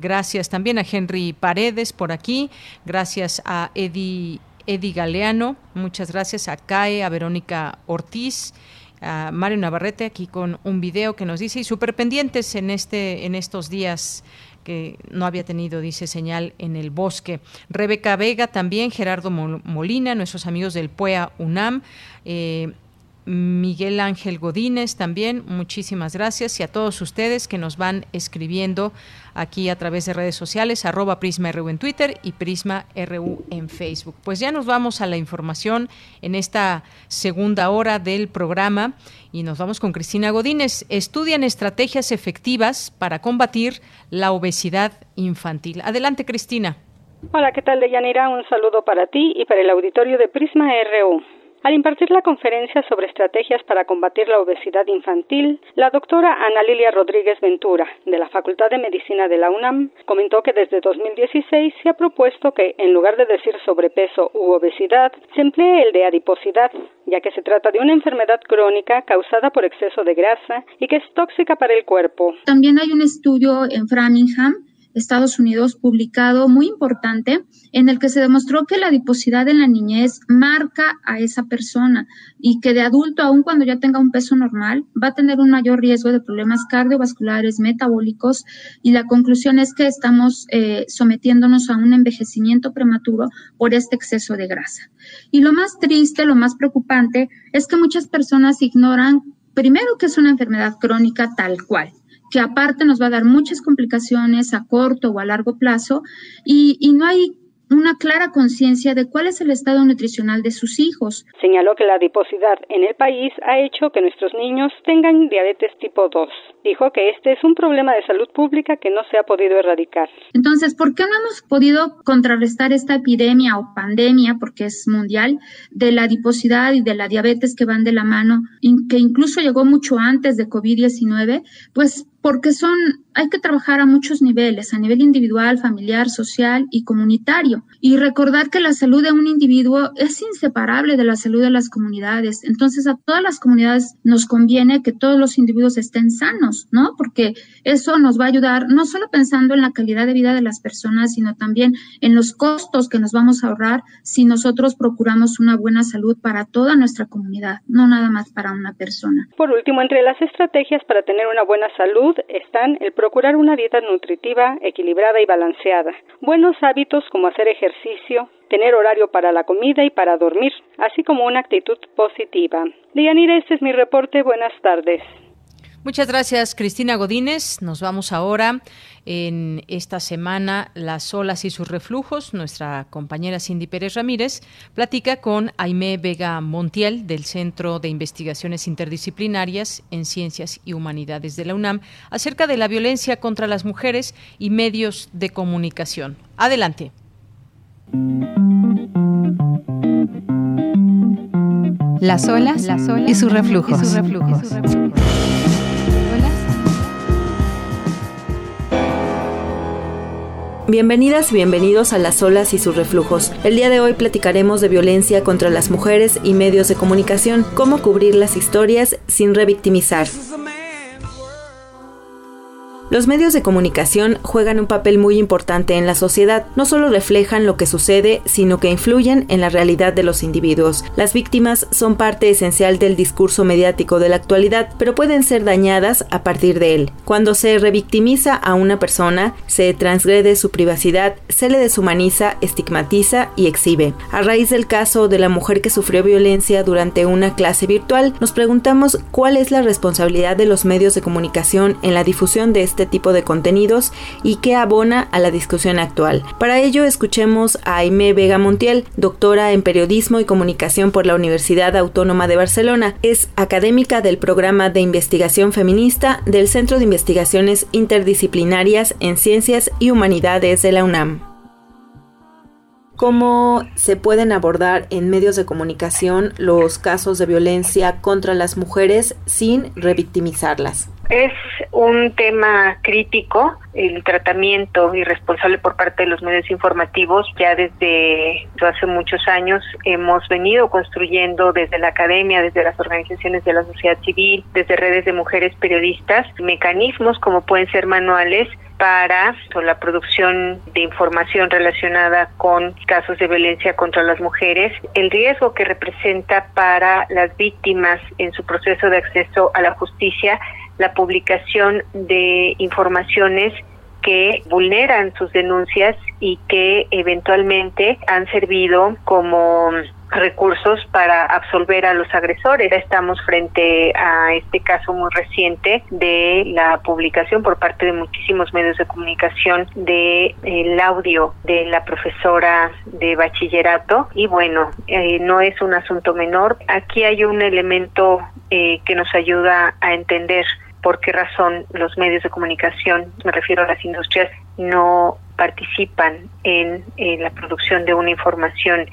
Gracias también a Henry Paredes por aquí. Gracias a Eddie, Eddie Galeano. Muchas gracias a CAE, a Verónica Ortiz a Mario Navarrete aquí con un video que nos dice y súper pendientes en este en estos días que no había tenido, dice, señal en el bosque. Rebeca Vega también, Gerardo Molina, nuestros amigos del PUEA UNAM. Eh, Miguel Ángel Godínez también, muchísimas gracias y a todos ustedes que nos van escribiendo aquí a través de redes sociales, arroba Prisma en Twitter y Prisma RU en Facebook. Pues ya nos vamos a la información en esta segunda hora del programa y nos vamos con Cristina Godínez. Estudian estrategias efectivas para combatir la obesidad infantil. Adelante, Cristina. Hola, ¿qué tal, Deyanira? Un saludo para ti y para el auditorio de Prisma RU. Al impartir la conferencia sobre estrategias para combatir la obesidad infantil, la doctora Ana Lilia Rodríguez Ventura, de la Facultad de Medicina de la UNAM, comentó que desde 2016 se ha propuesto que, en lugar de decir sobrepeso u obesidad, se emplee el de adiposidad, ya que se trata de una enfermedad crónica causada por exceso de grasa y que es tóxica para el cuerpo. También hay un estudio en Framingham Estados Unidos publicado muy importante en el que se demostró que la adiposidad en la niñez marca a esa persona y que de adulto, aun cuando ya tenga un peso normal, va a tener un mayor riesgo de problemas cardiovasculares, metabólicos y la conclusión es que estamos eh, sometiéndonos a un envejecimiento prematuro por este exceso de grasa. Y lo más triste, lo más preocupante es que muchas personas ignoran primero que es una enfermedad crónica tal cual que aparte nos va a dar muchas complicaciones a corto o a largo plazo y, y no hay una clara conciencia de cuál es el estado nutricional de sus hijos. Señaló que la adiposidad en el país ha hecho que nuestros niños tengan diabetes tipo 2. Dijo que este es un problema de salud pública que no se ha podido erradicar. Entonces, ¿por qué no hemos podido contrarrestar esta epidemia o pandemia, porque es mundial, de la adiposidad y de la diabetes que van de la mano, que incluso llegó mucho antes de COVID-19? Pues porque son, hay que trabajar a muchos niveles, a nivel individual, familiar, social y comunitario. Y recordar que la salud de un individuo es inseparable de la salud de las comunidades. Entonces, a todas las comunidades nos conviene que todos los individuos estén sanos, ¿no? Porque eso nos va a ayudar no solo pensando en la calidad de vida de las personas, sino también en los costos que nos vamos a ahorrar si nosotros procuramos una buena salud para toda nuestra comunidad, no nada más para una persona. Por último, entre las estrategias para tener una buena salud, están el procurar una dieta nutritiva, equilibrada y balanceada, buenos hábitos como hacer ejercicio, tener horario para la comida y para dormir, así como una actitud positiva. Dianira, este es mi reporte. Buenas tardes. Muchas gracias, Cristina Godínez. Nos vamos ahora en esta semana Las olas y sus reflujos. Nuestra compañera Cindy Pérez Ramírez platica con Aimé Vega Montiel del Centro de Investigaciones Interdisciplinarias en Ciencias y Humanidades de la UNAM acerca de la violencia contra las mujeres y medios de comunicación. Adelante. Las olas, y sus reflujos. Y bienvenidos a Las olas y sus reflujos. El día de hoy platicaremos de violencia contra las mujeres y medios de comunicación, cómo cubrir las historias sin revictimizar. Los medios de comunicación juegan un papel muy importante en la sociedad. No solo reflejan lo que sucede, sino que influyen en la realidad de los individuos. Las víctimas son parte esencial del discurso mediático de la actualidad, pero pueden ser dañadas a partir de él. Cuando se revictimiza a una persona, se transgrede su privacidad, se le deshumaniza, estigmatiza y exhibe. A raíz del caso de la mujer que sufrió violencia durante una clase virtual, nos preguntamos cuál es la responsabilidad de los medios de comunicación en la difusión de este este tipo de contenidos y que abona a la discusión actual. Para ello escuchemos a Aime Vega Montiel, doctora en periodismo y comunicación por la Universidad Autónoma de Barcelona. Es académica del programa de investigación feminista del Centro de Investigaciones Interdisciplinarias en Ciencias y Humanidades de la UNAM cómo se pueden abordar en medios de comunicación los casos de violencia contra las mujeres sin revictimizarlas. Es un tema crítico, el tratamiento irresponsable por parte de los medios informativos. Ya desde hace muchos años hemos venido construyendo desde la academia, desde las organizaciones de la sociedad civil, desde redes de mujeres periodistas, mecanismos como pueden ser manuales para la producción de información relacionada con casos de violencia contra las mujeres, el riesgo que representa para las víctimas en su proceso de acceso a la justicia la publicación de informaciones que vulneran sus denuncias y que eventualmente han servido como recursos para absolver a los agresores. Estamos frente a este caso muy reciente de la publicación por parte de muchísimos medios de comunicación de audio de la profesora de bachillerato y bueno, eh, no es un asunto menor. Aquí hay un elemento eh, que nos ayuda a entender por qué razón los medios de comunicación, me refiero a las industrias, no participan en, la producción de una información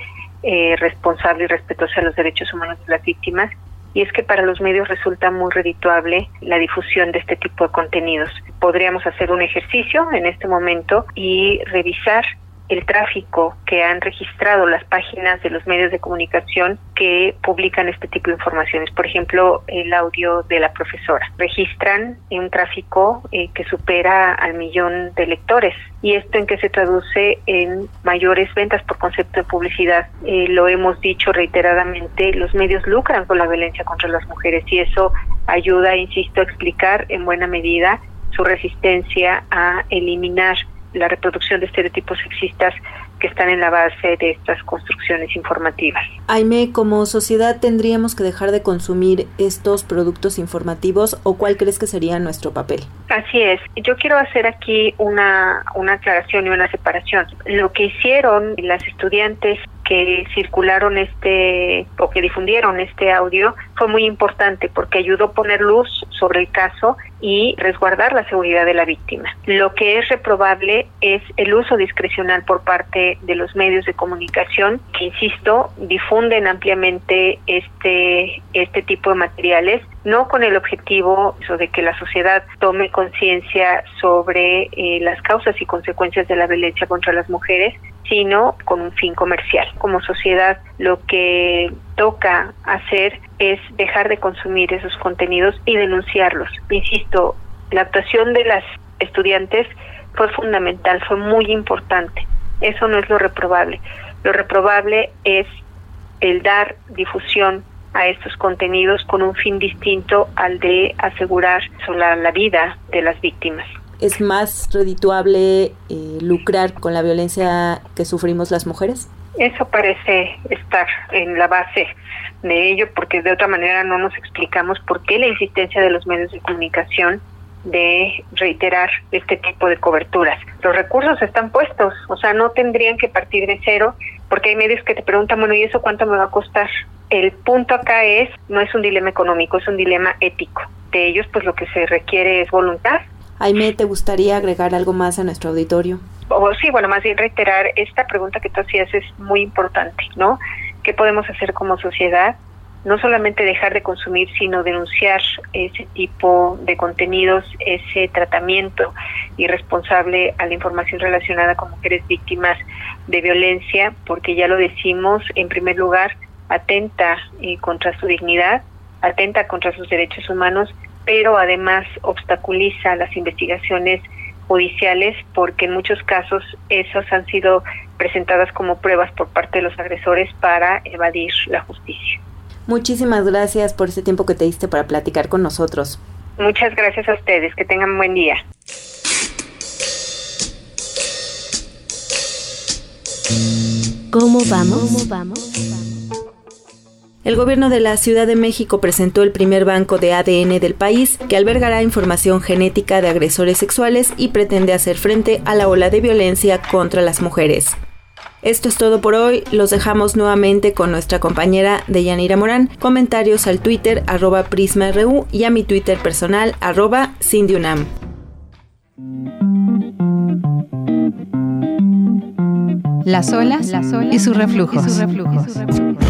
eh, responsable y respetuosa de los derechos humanos de las víctimas. Y es que para los medios resulta muy redituable la difusión de este tipo de contenidos. Podríamos hacer un ejercicio en este momento y revisar el tráfico que han registrado las páginas de los medios de comunicación que publican este tipo de informaciones. Por ejemplo, el audio de la profesora. Registran un tráfico eh, que supera al millón de lectores. ¿Y esto en qué se traduce? En mayores ventas por concepto de publicidad. Eh, lo hemos dicho reiteradamente, los medios lucran con la violencia contra las mujeres y eso ayuda, insisto, a explicar en buena medida su resistencia a eliminar la reproducción de estereotipos sexistas que están en la base de estas construcciones informativas. Aime, como sociedad tendríamos que dejar de consumir estos productos informativos o cuál crees que sería nuestro papel? Así es. Yo quiero hacer aquí una, una aclaración y una separación. Lo que hicieron las estudiantes que circularon este o que difundieron este audio fue muy importante porque ayudó a poner luz sobre el caso y resguardar la seguridad de la víctima. Lo que es reprobable es el uso discrecional por parte de los medios de comunicación que, insisto, difunden ampliamente este, este tipo de materiales, no con el objetivo de que la sociedad tome conciencia sobre eh, las causas y consecuencias de la violencia contra las mujeres, sino con un fin comercial. Como sociedad, lo que toca hacer es dejar de consumir esos contenidos y denunciarlos. Insisto, la actuación de las estudiantes fue fundamental, fue muy importante. Eso no es lo reprobable. Lo reprobable es el dar difusión a estos contenidos con un fin distinto al de asegurar la, la vida de las víctimas es más redituable eh, lucrar con la violencia que sufrimos las mujeres? Eso parece estar en la base de ello, porque de otra manera no nos explicamos por qué la insistencia de los medios de comunicación de reiterar este tipo de coberturas. Los recursos están puestos, o sea, no tendrían que partir de cero, porque hay medios que te preguntan, bueno, ¿y eso cuánto me va a costar? El punto acá es, no es un dilema económico, es un dilema ético. De ellos, pues lo que se requiere es voluntad Aime, ¿te gustaría agregar algo más a nuestro auditorio? Oh, sí, bueno, más bien reiterar, esta pregunta que tú hacías es muy importante, ¿no? ¿Qué podemos hacer como sociedad? No solamente dejar de consumir, sino denunciar ese tipo de contenidos, ese tratamiento irresponsable a la información relacionada con mujeres víctimas de violencia, porque ya lo decimos, en primer lugar, atenta eh, contra su dignidad, atenta contra sus derechos humanos pero además obstaculiza las investigaciones judiciales porque en muchos casos esos han sido presentadas como pruebas por parte de los agresores para evadir la justicia. Muchísimas gracias por ese tiempo que te diste para platicar con nosotros. Muchas gracias a ustedes, que tengan buen día. ¿Cómo vamos? ¿Cómo vamos? El gobierno de la Ciudad de México presentó el primer banco de ADN del país que albergará información genética de agresores sexuales y pretende hacer frente a la ola de violencia contra las mujeres. Esto es todo por hoy. Los dejamos nuevamente con nuestra compañera Deyanira Morán. Comentarios al Twitter arroba PrismaRU y a mi Twitter personal arroba CindyUnam. Las olas, y sus reflujos. Y reflujos.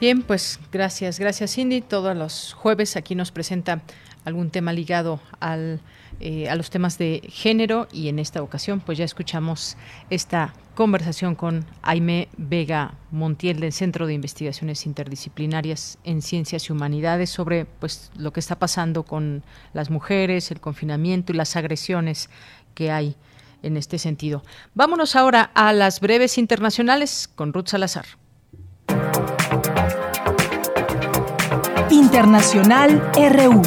Bien, pues gracias, gracias Cindy. Todos los jueves aquí nos presenta algún tema ligado al, eh, a los temas de género y en esta ocasión pues ya escuchamos esta conversación con Aime Vega Montiel del Centro de Investigaciones Interdisciplinarias en Ciencias y Humanidades sobre pues lo que está pasando con las mujeres, el confinamiento y las agresiones que hay en este sentido. Vámonos ahora a las breves internacionales con Ruth Salazar. Internacional RU.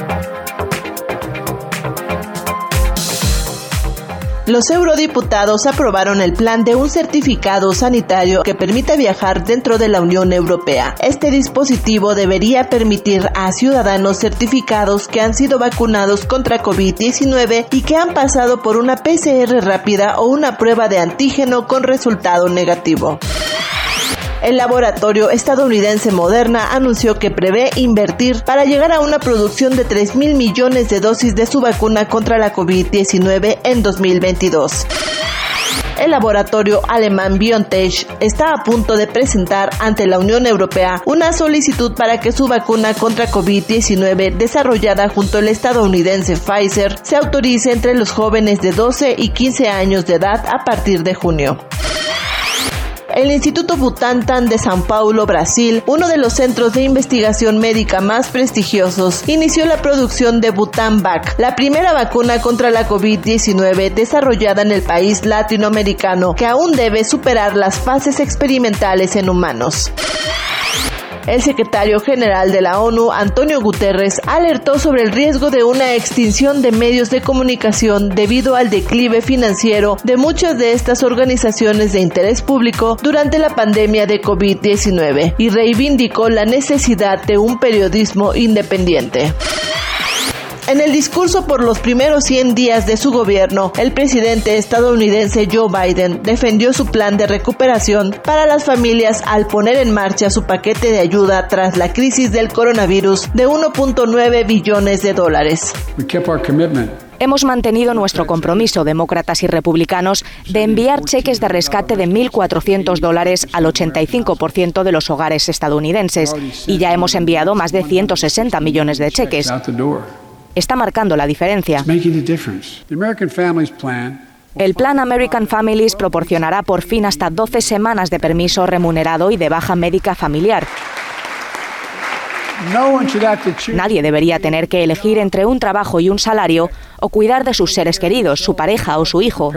Los eurodiputados aprobaron el plan de un certificado sanitario que permita viajar dentro de la Unión Europea. Este dispositivo debería permitir a ciudadanos certificados que han sido vacunados contra COVID-19 y que han pasado por una PCR rápida o una prueba de antígeno con resultado negativo. El laboratorio estadounidense Moderna anunció que prevé invertir para llegar a una producción de 3 mil millones de dosis de su vacuna contra la COVID-19 en 2022. El laboratorio alemán BioNTech está a punto de presentar ante la Unión Europea una solicitud para que su vacuna contra COVID-19 desarrollada junto al estadounidense Pfizer se autorice entre los jóvenes de 12 y 15 años de edad a partir de junio. El Instituto Butantan de San Paulo, Brasil, uno de los centros de investigación médica más prestigiosos, inició la producción de Butanvac, la primera vacuna contra la COVID-19 desarrollada en el país latinoamericano, que aún debe superar las fases experimentales en humanos. El secretario general de la ONU, Antonio Guterres, alertó sobre el riesgo de una extinción de medios de comunicación debido al declive financiero de muchas de estas organizaciones de interés público durante la pandemia de COVID-19 y reivindicó la necesidad de un periodismo independiente. En el discurso por los primeros 100 días de su gobierno, el presidente estadounidense Joe Biden defendió su plan de recuperación para las familias al poner en marcha su paquete de ayuda tras la crisis del coronavirus de 1.9 billones de dólares. Hemos mantenido nuestro compromiso, demócratas y republicanos, de enviar cheques de rescate de 1.400 dólares al 85% de los hogares estadounidenses. Y ya hemos enviado más de 160 millones de cheques está marcando la diferencia. El plan American Families proporcionará por fin hasta 12 semanas de permiso remunerado y de baja médica familiar. Nadie debería tener que elegir entre un trabajo y un salario o cuidar de sus seres queridos, su pareja o su hijo.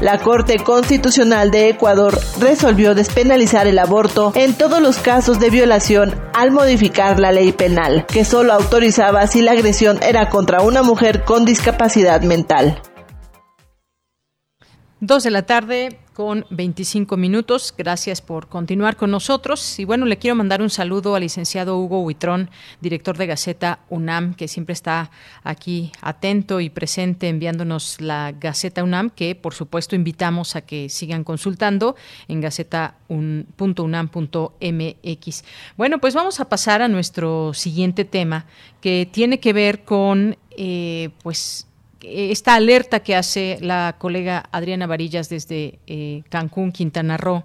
La Corte Constitucional de Ecuador resolvió despenalizar el aborto en todos los casos de violación al modificar la ley penal, que solo autorizaba si la agresión era contra una mujer con discapacidad mental. Dos de la tarde, con 25 minutos. Gracias por continuar con nosotros. Y bueno, le quiero mandar un saludo al licenciado Hugo Huitrón, director de Gaceta UNAM, que siempre está aquí atento y presente enviándonos la Gaceta UNAM, que por supuesto invitamos a que sigan consultando en gaceta.unam.mx. Bueno, pues vamos a pasar a nuestro siguiente tema, que tiene que ver con, eh, pues, esta alerta que hace la colega Adriana Varillas desde eh, Cancún, Quintana Roo,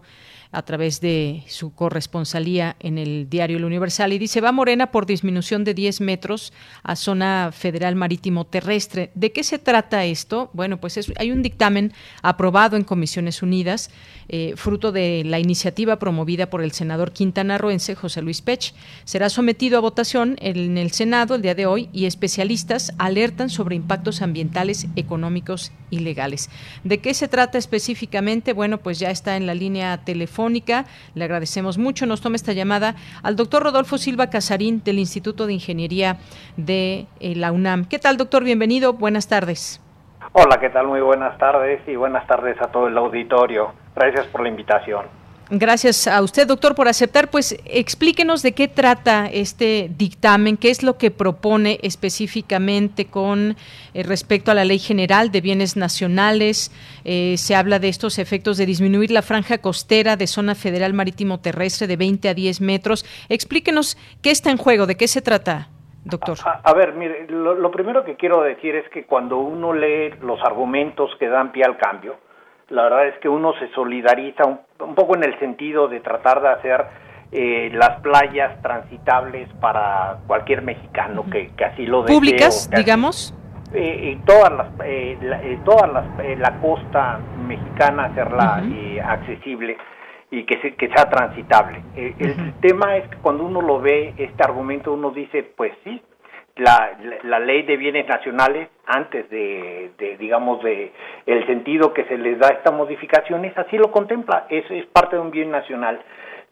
a través de su corresponsalía en el diario El Universal y dice, va Morena por disminución de 10 metros a zona federal marítimo terrestre. ¿De qué se trata esto? Bueno, pues hay un dictamen aprobado en Comisiones Unidas, eh, fruto de la iniciativa promovida por el senador quintanarroense José Luis Pech. Será sometido a votación en el Senado el día de hoy y especialistas alertan sobre impactos ambientales, económicos y legales. ¿De qué se trata específicamente? Bueno, pues ya está en la línea telefónica le agradecemos mucho. Nos toma esta llamada al doctor Rodolfo Silva Casarín del Instituto de Ingeniería de eh, la UNAM. ¿Qué tal, doctor? Bienvenido. Buenas tardes. Hola, ¿qué tal? Muy buenas tardes y buenas tardes a todo el auditorio. Gracias por la invitación. Gracias a usted, doctor, por aceptar. Pues explíquenos de qué trata este dictamen, qué es lo que propone específicamente con eh, respecto a la Ley General de Bienes Nacionales. Eh, se habla de estos efectos de disminuir la franja costera de zona federal marítimo terrestre de 20 a 10 metros. Explíquenos qué está en juego, de qué se trata. Doctor. A, ver, mire, lo primero que quiero decir es que cuando uno lee los argumentos que dan pie al cambio, La verdad es que uno se solidariza un, poco en el sentido de tratar de hacer eh, las playas transitables para cualquier mexicano que, así lo desee. ¿Públicas, digamos? Eh, todas las, eh, la, todas las, la costa mexicana hacerla accesible y que, que sea transitable. El tema es que cuando uno lo ve, este argumento, uno dice, pues sí, la, la, ley de bienes nacionales antes de, digamos de el sentido que se les da a estas modificaciones así lo contempla es, es parte de un bien nacional.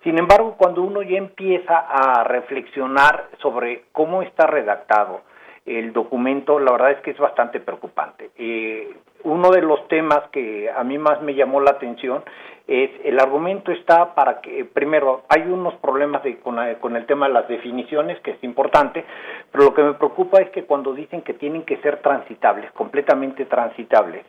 Sin embargo cuando uno ya empieza a reflexionar sobre cómo está redactado el documento la verdad es que es bastante preocupante. Eh, uno de los temas que a mí más me llamó la atención es el argumento está para que primero hay unos problemas con, el tema de las definiciones que es importante pero lo que me preocupa es que cuando dicen que tienen que ser transitables completamente transitables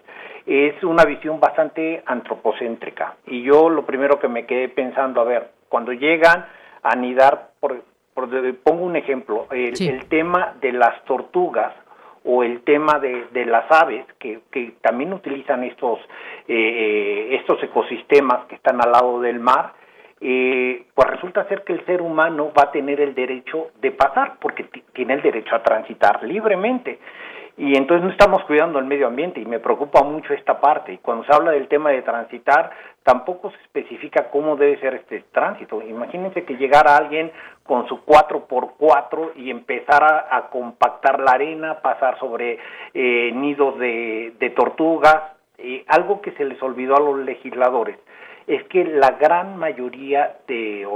es una visión bastante antropocéntrica. Y yo lo primero que me quedé pensando a ver cuando llegan a anidar por, pongo un ejemplo el tema de las tortugas o el tema de, de las aves que, que, también utilizan estos eh, eh, estos ecosistemas que están al lado del mar eh, pues resulta ser que el ser humano va a tener el derecho de pasar porque tiene el derecho a transitar libremente y entonces no estamos cuidando el medio ambiente y me preocupa mucho esta parte y cuando se habla del tema de transitar tampoco se especifica cómo debe ser este tránsito. Imagínense que llegara alguien con su 4x4 y empezar a, compactar la arena, pasar sobre eh, nidos de, tortugas, eh, algo que se les olvidó a los legisladores es que la gran mayoría de,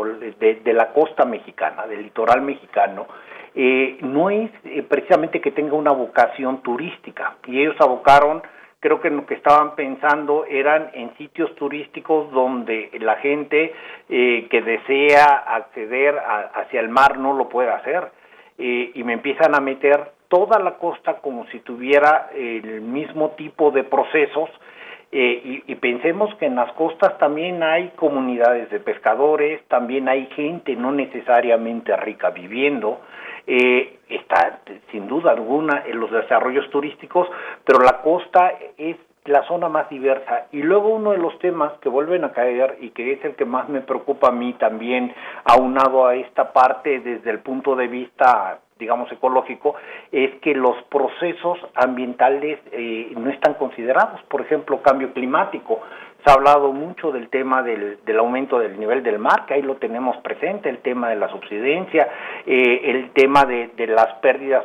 de, la costa mexicana, del litoral mexicano, eh, no es precisamente que tenga una vocación turística. Y ellos abocaron creo que lo que estaban pensando eran en sitios turísticos donde la gente eh, que desea acceder hacia el mar no lo puede hacer. Eh, y me empiezan a meter toda la costa como si tuviera el mismo tipo de procesos. Eh, y, pensemos que en las costas también hay comunidades de pescadores, también hay gente no necesariamente rica viviendo, eh, está sin duda alguna en los desarrollos turísticos, pero la costa es la zona más diversa. Y luego uno de los temas que vuelven a caer y que es el que más me preocupa a mí también, aunado a esta parte desde el punto de vista digamos, ecológico, es que los procesos ambientales eh, no están considerados. Por ejemplo, cambio climático. Se ha hablado mucho del tema del, del, aumento del nivel del mar, que ahí lo tenemos presente, el tema de la subsidencia, eh, el tema de, de, las pérdidas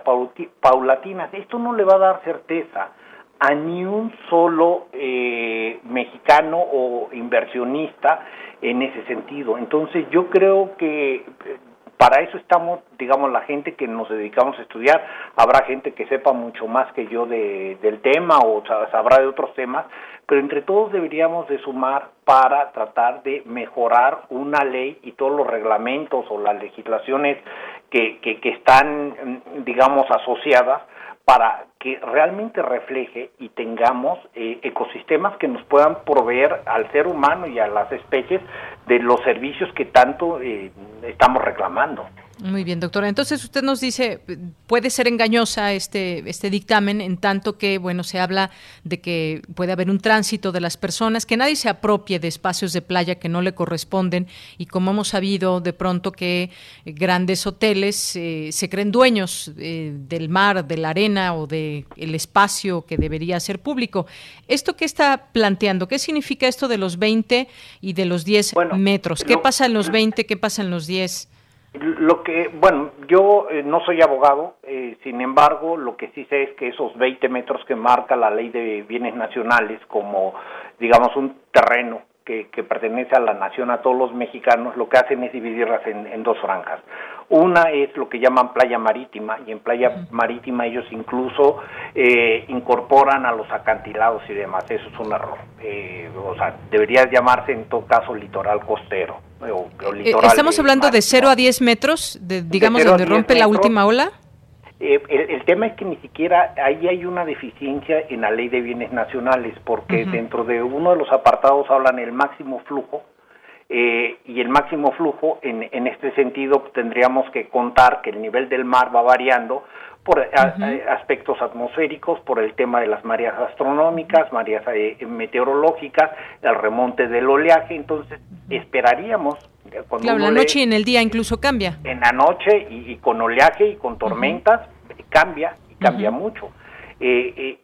paulatinas. Esto no le va a dar certeza a ni un solo eh, mexicano o inversionista en ese sentido. Entonces yo creo que para eso estamos, digamos, la gente que nos dedicamos a estudiar. Habrá gente que sepa mucho más que yo de, del tema o sabrá de otros temas, pero entre todos deberíamos de sumar para tratar de mejorar una ley y todos los reglamentos o las legislaciones que, que, que están, digamos, asociadas para que realmente refleje y tengamos eh, ecosistemas que nos puedan proveer al ser humano y a las especies de los servicios que tanto eh, estamos reclamando. Muy bien, doctora. Entonces usted nos dice, puede ser engañosa este, este dictamen en tanto que, bueno, se habla de que puede haber un tránsito de las personas, que nadie se apropie de espacios de playa que no le corresponden y como hemos sabido de pronto que grandes hoteles eh, se creen dueños eh, del mar, de la arena o del el espacio que debería ser público. ¿Esto qué está planteando? ¿Qué significa esto de los 20 y de los 10 metros? ¿Qué pasa en los 20? ¿Qué pasa en los 10? Lo que, bueno, yo eh, no soy abogado, eh, sin embargo, lo que sí sé es que esos 20 metros que marca la ley de bienes nacionales como, digamos, un terreno que, que pertenece a la nación, a todos los mexicanos, lo que hacen es dividirlas en, en dos franjas. Una es lo que llaman playa marítima, y en playa marítima ellos incluso eh, incorporan a los acantilados y demás. Eso es un error. Eh, o sea, debería llamarse en todo caso litoral costero. O, eh, ¿Estamos hablando de 0 a 10 metros, de, digamos, donde rompe la última ola? El, el, tema es que ni siquiera ahí hay una deficiencia en la ley de bienes nacionales, porque dentro de uno de los apartados hablan el máximo flujo eh, y el máximo flujo, en, en este sentido, tendríamos que contar que el nivel del mar va variando por aspectos atmosféricos, por el tema de las mareas astronómicas, mareas eh, meteorológicas, el remonte del oleaje, entonces esperaríamos eh, cuando claro, la noche y en el día incluso cambia. En la noche y, con oleaje y con tormentas cambia y cambia mucho. Eh,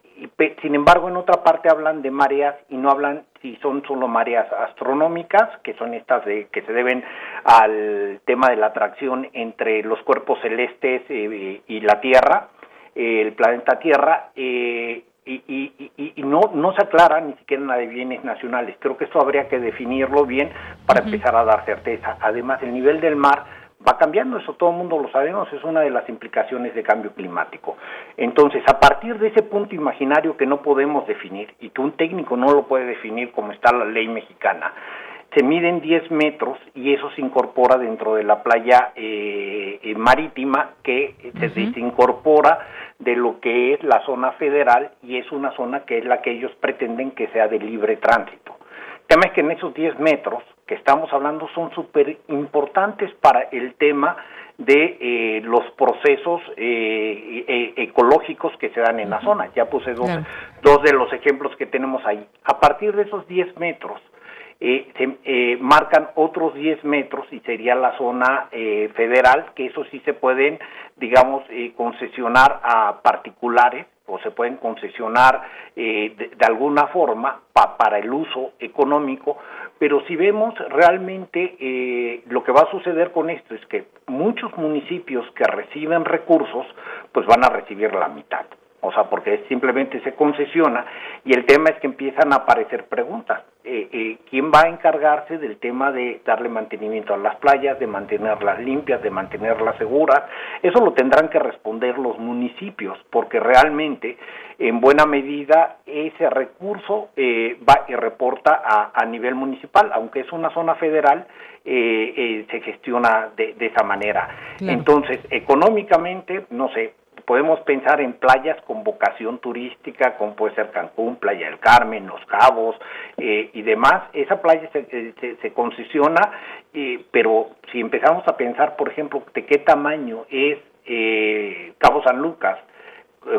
sin embargo, en otra parte hablan de mareas y no hablan si son solo mareas astronómicas, que son estas de, que se deben al tema de la atracción entre los cuerpos celestes eh, y la Tierra, eh, el planeta Tierra, eh, y, y, y, no, no se aclara ni siquiera en la de bienes nacionales. Creo que esto habría que definirlo bien para empezar a dar certeza. Además, el nivel del mar va cambiando, eso todo el mundo lo sabemos, es una de las implicaciones de cambio climático. Entonces, a partir de ese punto imaginario que no podemos definir y que un técnico no lo puede definir como está la ley mexicana, se miden 10 metros y eso se incorpora dentro de la playa eh, eh, marítima que se incorpora de lo que es la zona federal y es una zona que es la que ellos pretenden que sea de libre tránsito. Tema es que en esos 10 metros que estamos hablando son súper importantes para el tema de eh, los procesos eh, e, ecológicos que se dan en la zona. Ya puse dos, dos de los ejemplos que tenemos ahí. A partir de esos 10 metros, eh, se eh, marcan otros 10 metros y sería la zona eh, federal, que eso sí se pueden, digamos, concesionar a particulares o se pueden concesionar de, alguna forma para el uso económico, pero si vemos realmente lo que va a suceder con esto es que muchos municipios que reciben recursos, pues van a recibir la mitad o sea, porque simplemente se concesiona y el tema es que empiezan a aparecer preguntas. Eh, eh, ¿Quién va a encargarse del tema de darle mantenimiento a las playas, de mantenerlas limpias, de mantenerlas seguras? Eso lo tendrán que responder los municipios, porque realmente, en buena medida, ese recurso eh, va y reporta a, nivel municipal, aunque es una zona federal, se gestiona de, esa manera. Entonces, económicamente, no sé, podemos pensar en playas con vocación turística, como puede ser Cancún, Playa del Carmen, Los Cabos eh, y demás. Esa playa se, eh, se, concesiona, eh, pero si empezamos a pensar, por ejemplo, de qué tamaño es Cabo San Lucas,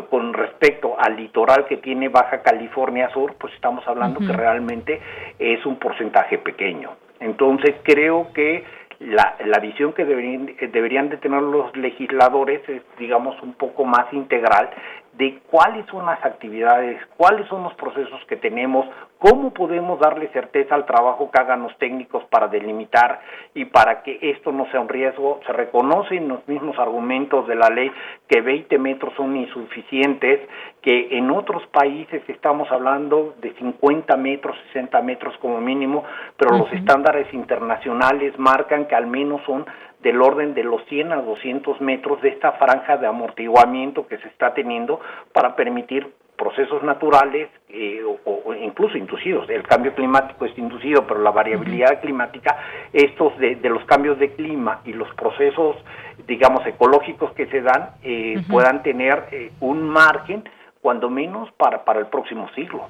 con respecto al litoral que tiene Baja California Sur, pues estamos hablando que realmente es un porcentaje pequeño. Entonces creo que la, la visión que deberían, deberían de tener los legisladores es, digamos, un poco más integral de cuáles son las actividades, cuáles son los procesos que tenemos, cómo podemos darle certeza al trabajo que hagan los técnicos para delimitar y para que esto no sea un riesgo. Se reconocen los mismos argumentos de la ley que 20 metros son insuficientes, que en otros países estamos hablando de 50 metros, 60 metros como mínimo, pero los estándares internacionales marcan que al menos son del orden de los 100 a 200 metros de esta franja de amortiguamiento que se está teniendo para permitir procesos naturales eh, o, incluso inducidos. El cambio climático es inducido, pero la variabilidad climática, estos de, los cambios de clima y los procesos, digamos, ecológicos que se dan, eh, puedan tener eh, un margen, cuando menos, para, para el próximo siglo.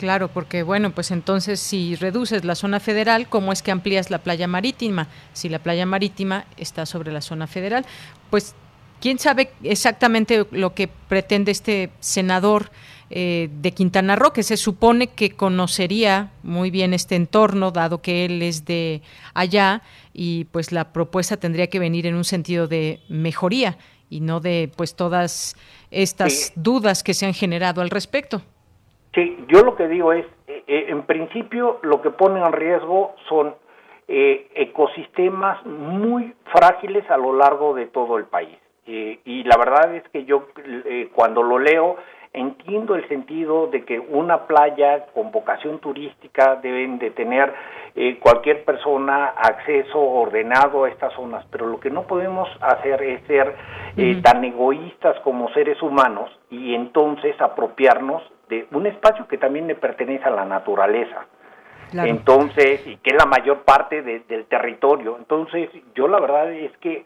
Claro, porque bueno, pues entonces si reduces la zona federal, ¿cómo es que amplías la playa marítima? Si la playa marítima está sobre la zona federal, pues quién sabe exactamente lo que pretende este senador eh, de Quintana Roo, que se supone que conocería muy bien este entorno, dado que él es de allá, y pues la propuesta tendría que venir en un sentido de mejoría y no de pues todas estas dudas que se han generado al respecto. Sí, yo lo que digo es, eh, eh, en principio lo que pone en riesgo son eh, ecosistemas muy frágiles a lo largo de todo el país. y la verdad es que yo cuando lo leo entiendo el sentido de que una playa con vocación turística deben de tener cualquier persona acceso ordenado a estas zonas, pero lo que no podemos hacer es ser tan egoístas como seres humanos y entonces apropiarnos de un espacio que también le pertenece a la naturaleza. Entonces, y que es la mayor parte del territorio. Entonces, yo la verdad es que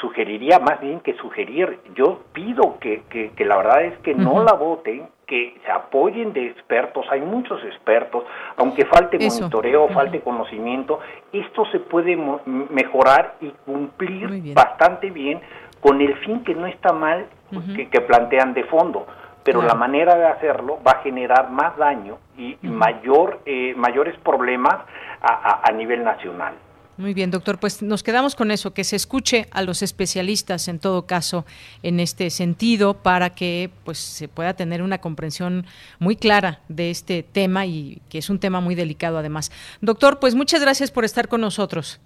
sugeriría más bien que sugerir, yo pido que, que, la verdad es que no la voten, que se apoyen de expertos, hay muchos expertos, aunque falte monitoreo, falte conocimiento, esto se puede mejorar y cumplir bastante bien con el fin que no está mal que, plantean de fondo pero la manera de hacerlo va a generar más daño y mayor eh, mayores problemas a nivel nacional. Muy bien, doctor. Pues nos quedamos con eso, que se escuche a los especialistas en todo caso en este sentido para que pues se pueda tener una comprensión muy clara de este tema y que es un tema muy delicado además. Doctor, pues muchas gracias por estar con nosotros.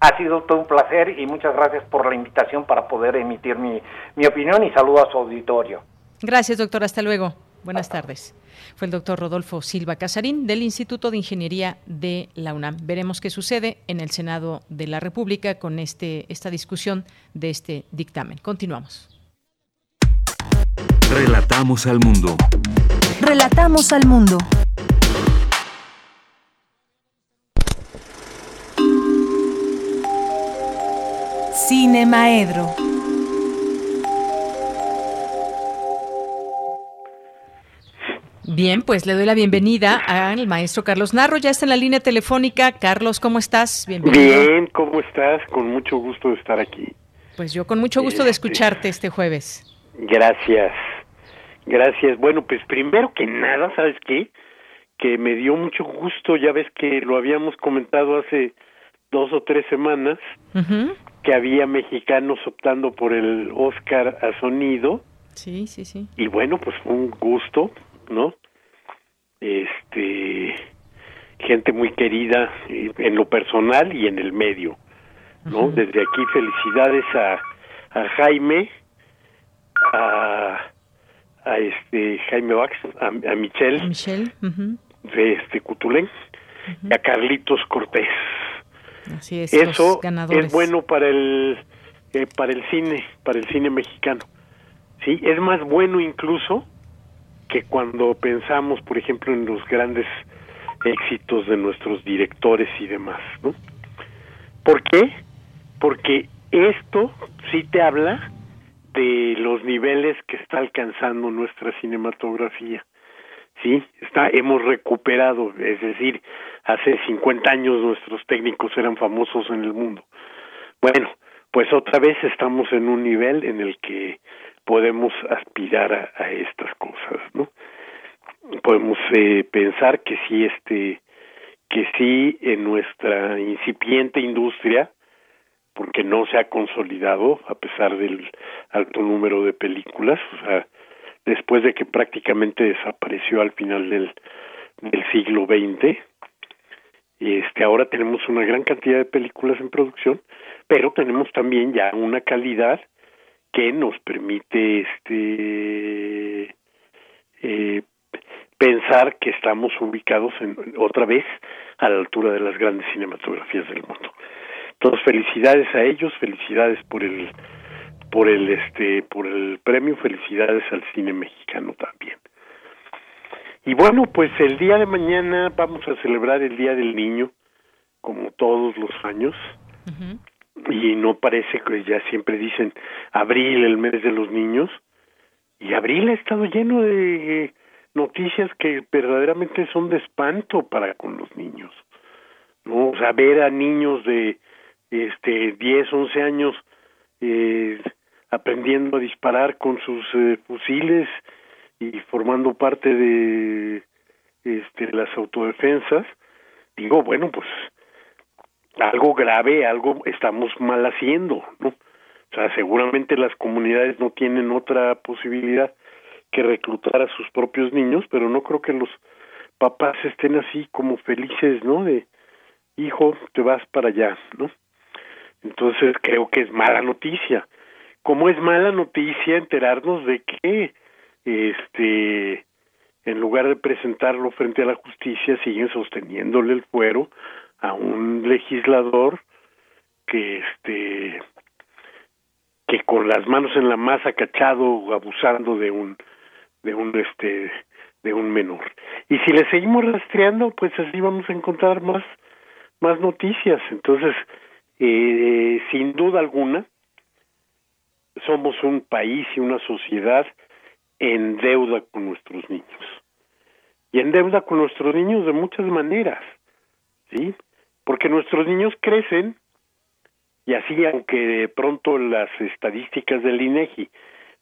Ha sido todo un placer y muchas gracias por la invitación para poder emitir mi, mi opinión y saludo a su auditorio. Gracias, doctor. Hasta luego. Buenas tardes. Fue el doctor Rodolfo Silva Casarín del Instituto de Ingeniería de la UNAM. Veremos qué sucede en el Senado de la República con este, esta discusión de este dictamen. Continuamos. Relatamos al mundo. Relatamos al mundo. Cine Maedro. Bien, pues le doy la bienvenida al maestro Carlos Narro. Ya está en la línea telefónica. Carlos, ¿cómo estás? Bienvenido. Bien, ¿cómo estás? Con mucho gusto de estar aquí. Pues yo con mucho gusto de este, escucharte este jueves. Gracias. Gracias. Bueno, pues primero que nada, ¿sabes qué? Que me dio mucho gusto, ya ves que lo habíamos comentado hace dos o tres semanas, que había mexicanos optando por el Oscar a sonido. Sí, sí, sí. Y bueno, pues fue un gusto, ¿no? este gente muy querida en lo personal y en el medio no desde aquí felicidades a, a Jaime a, a este Jaime Bax a, a Michelle, Michelle. de este Cutulén y a Carlitos Cortés. Así es, eso es bueno para el eh, para el cine para el cine mexicano. Sí es más bueno incluso que cuando pensamos, por ejemplo, en los grandes éxitos de nuestros directores y demás, ¿no? ¿Por qué? Porque esto sí te habla de los niveles que está alcanzando nuestra cinematografía. Sí, está hemos recuperado, es decir, hace 50 años nuestros técnicos eran famosos en el mundo. Bueno, pues otra vez estamos en un nivel en el que podemos aspirar a, estas cosas, ¿no? Podemos eh, pensar que sí, este, que sí en nuestra incipiente industria, porque no se ha consolidado a pesar del alto número de películas, o sea, después de que prácticamente desapareció al final del, del siglo XX, este, ahora tenemos una gran cantidad de películas en producción, pero tenemos también ya una calidad que nos permite este eh, pensar que estamos ubicados en, otra vez a la altura de las grandes cinematografías del mundo. Entonces felicidades a ellos, felicidades por el por el este por el premio, felicidades al cine mexicano también. Y bueno, pues el día de mañana vamos a celebrar el Día del Niño, como todos los años y no parece que ya siempre dicen abril, el mes de los niños, y abril ha estado lleno de noticias que verdaderamente son de espanto para con los niños. ¿no? O sea, ver a niños de este 10, 11 años eh, aprendiendo a disparar con sus eh, fusiles y formando parte de este las autodefensas, digo, bueno, pues algo grave, algo estamos mal haciendo, ¿no? O sea, seguramente las comunidades no tienen otra posibilidad que reclutar a sus propios niños, pero no creo que los papás estén así como felices, ¿no? De, hijo, te vas para allá, ¿no? Entonces creo que es mala noticia. Como es mala noticia enterarnos de que, este, en lugar de presentarlo frente a la justicia, siguen sosteniéndole el fuero a un legislador que este que con las manos en la masa cachado abusando de un de un este de un menor y si le seguimos rastreando pues así vamos a encontrar más más noticias entonces eh, sin duda alguna somos un país y una sociedad en deuda con nuestros niños. Y en deuda con nuestros niños de muchas maneras, ¿sí? Porque nuestros niños crecen y así, aunque de pronto las estadísticas del INEGI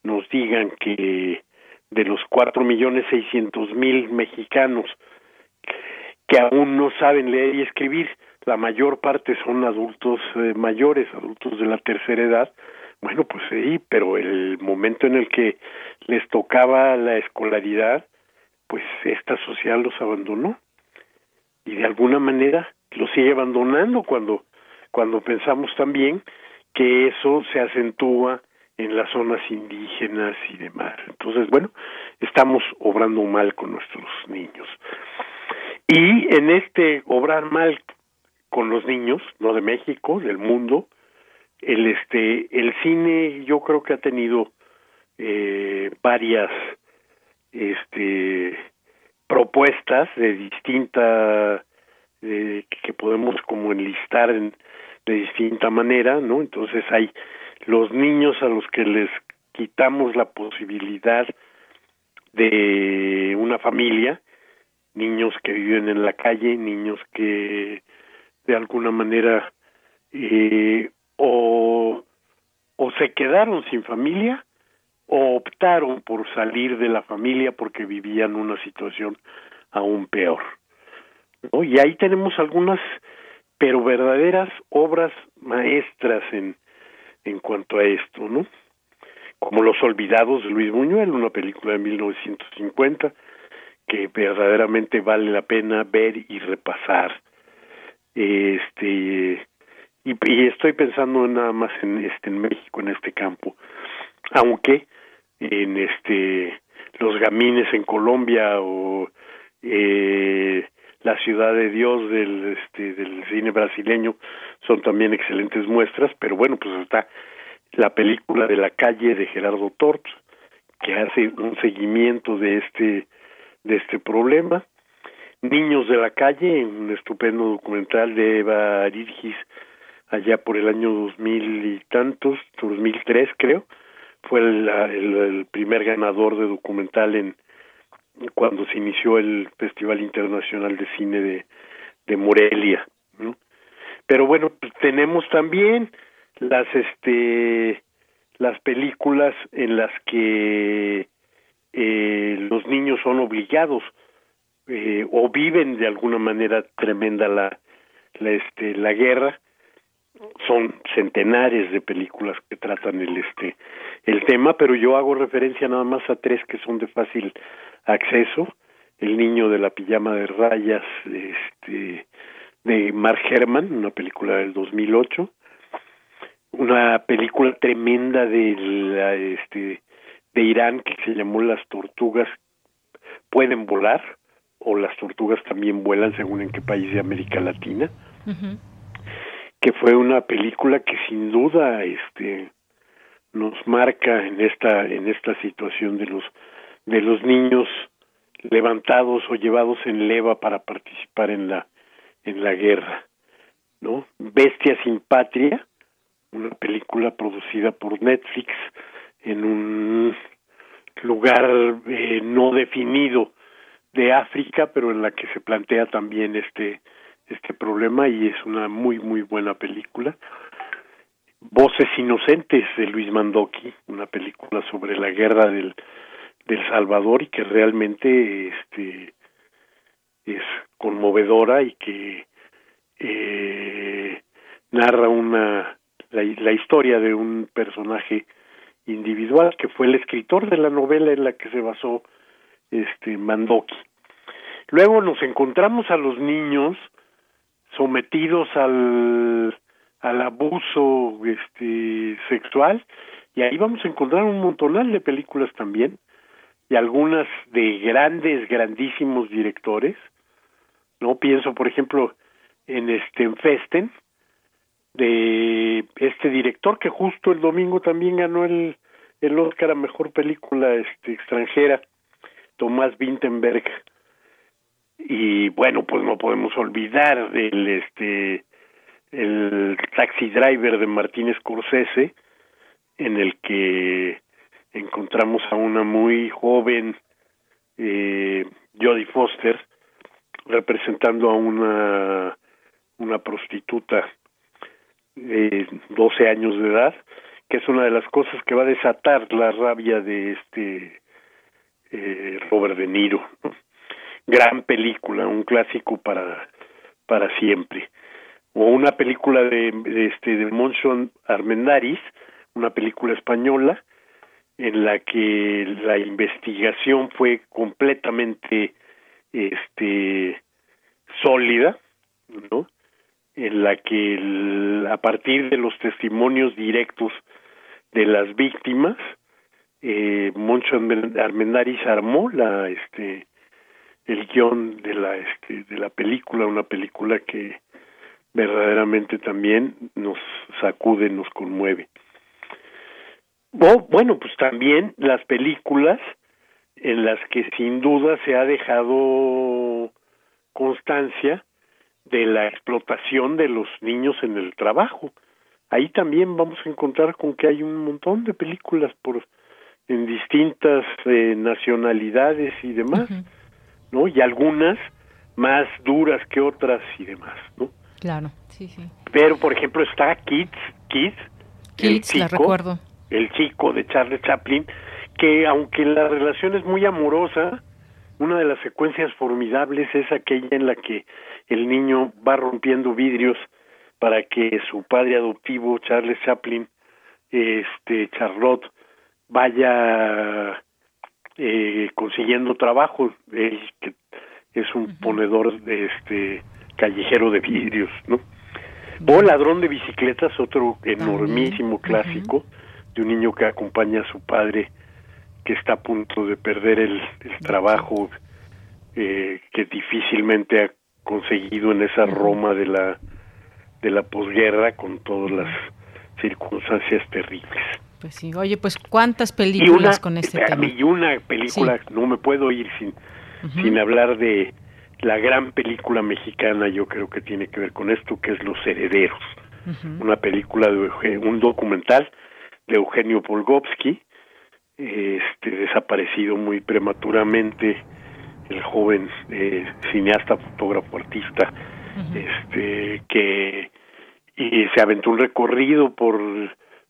nos digan que de los cuatro millones seiscientos mil mexicanos que aún no saben leer y escribir, la mayor parte son adultos eh, mayores, adultos de la tercera edad, bueno, pues sí, pero el momento en el que les tocaba la escolaridad, pues esta sociedad los abandonó. Y de alguna manera los sigue abandonando cuando cuando pensamos también que eso se acentúa en las zonas indígenas y demás. Entonces, bueno, estamos obrando mal con nuestros niños. Y en este obrar mal con los niños, no de México, del mundo, el este el cine yo creo que ha tenido eh, varias este propuestas de distinta que podemos como enlistar en, de distinta manera, ¿no? Entonces hay los niños a los que les quitamos la posibilidad de una familia, niños que viven en la calle, niños que de alguna manera eh, o, o se quedaron sin familia o optaron por salir de la familia porque vivían una situación aún peor. ¿No? Y ahí tenemos algunas pero verdaderas obras maestras en, en cuanto a esto, ¿no? Como Los Olvidados de Luis Buñuel, una película de 1950 que verdaderamente vale la pena ver y repasar. Este y, estoy pensando nada más en este en México en este campo, aunque en este los gamines en Colombia o eh, la ciudad de Dios del este del cine brasileño son también excelentes muestras pero bueno pues está la película de la calle de Gerardo Tort que hace un seguimiento de este de este problema. Niños de la calle un estupendo documental de Eva Arirgis allá por el año dos mil y tantos 2003 creo. Fue el, el primer ganador de documental en cuando se inició el Festival Internacional de Cine de, de Morelia. Pero bueno, pues tenemos también las este las películas en las que eh, los niños son obligados eh, o viven de alguna manera tremenda la, la este la guerra son centenares de películas que tratan el este el tema pero yo hago referencia nada más a tres que son de fácil acceso el niño de la pijama de rayas este de Mark Herman una película del 2008 una película tremenda de la, este de Irán que se llamó las tortugas pueden volar o las tortugas también vuelan según en qué país de América Latina. Que fue una película que sin duda este nos marca en esta en esta situación de los de los niños levantados o llevados en leva para participar en la en la guerra no Bestia sin patria una película producida por Netflix en un lugar eh, no definido de África pero en la que se plantea también este este problema y es una muy muy buena película. Voces Inocentes de Luis Mandoki, una película sobre la guerra del del Salvador y que realmente este es conmovedora y que eh, narra una la, la, historia de un personaje individual que fue el escritor de la novela en la que se basó este Mandoki. Luego nos encontramos a los niños sometidos al al abuso este sexual y ahí vamos a encontrar un montonal de películas también y algunas de grandes, grandísimos directores. No pienso, por ejemplo, en este en Festen, de este director que justo el domingo también ganó el, el Oscar a mejor película este extranjera, Tomás Vintenberg. Y bueno, pues no podemos olvidar del este el Taxi Driver de Martínez Scorsese, en el que encontramos a una muy joven eh, Jodie Foster representando a una una prostituta de 12 años de edad, que es una de las cosas que va a desatar la rabia de este eh, Robert De Niro. Gran película, un clásico para para siempre. O una película de, este de Monson Armendaris, una película española en la que la investigación fue completamente este sólida, ¿no? En la que a partir de los testimonios directos de las víctimas, eh, Moncho Armendáriz armó la este el guion de la este de la película, una película que verdaderamente también nos sacude, nos conmueve. Oh, bueno, pues también las películas en las que sin duda se ha dejado constancia de la explotación de los niños en el trabajo. Ahí también vamos a encontrar con que hay un montón de películas por en distintas eh, nacionalidades y demás, ¿no? Y algunas más duras que otras y demás, ¿no? Claro, sí, sí. Pero por ejemplo está Kids, Kids, Kids, la recuerdo el chico de Charles Chaplin, que aunque la relación es muy amorosa, una de las secuencias formidables es aquella en la que el niño va rompiendo vidrios para que su padre adoptivo, Charles Chaplin, este Charlotte, vaya eh, consiguiendo trabajo, él que es un ponedor de este callejero de vidrios, ¿no? O Ladrón de bicicletas, otro enormísimo clásico, de un niño que acompaña a su padre que está a punto de perder el, trabajo eh, que difícilmente ha conseguido en esa Roma de la de la posguerra con todas las circunstancias terribles. Pues sí, oye, pues cuántas películas con este tema. Y una película, no me puedo ir sin, sin hablar de la gran película mexicana, yo creo que tiene que ver con esto, que es Los Herederos. Una película, de un documental de Eugenio Polgovsky, este, desaparecido muy prematuramente, el joven eh, cineasta, fotógrafo, artista, este, que y se aventó un recorrido por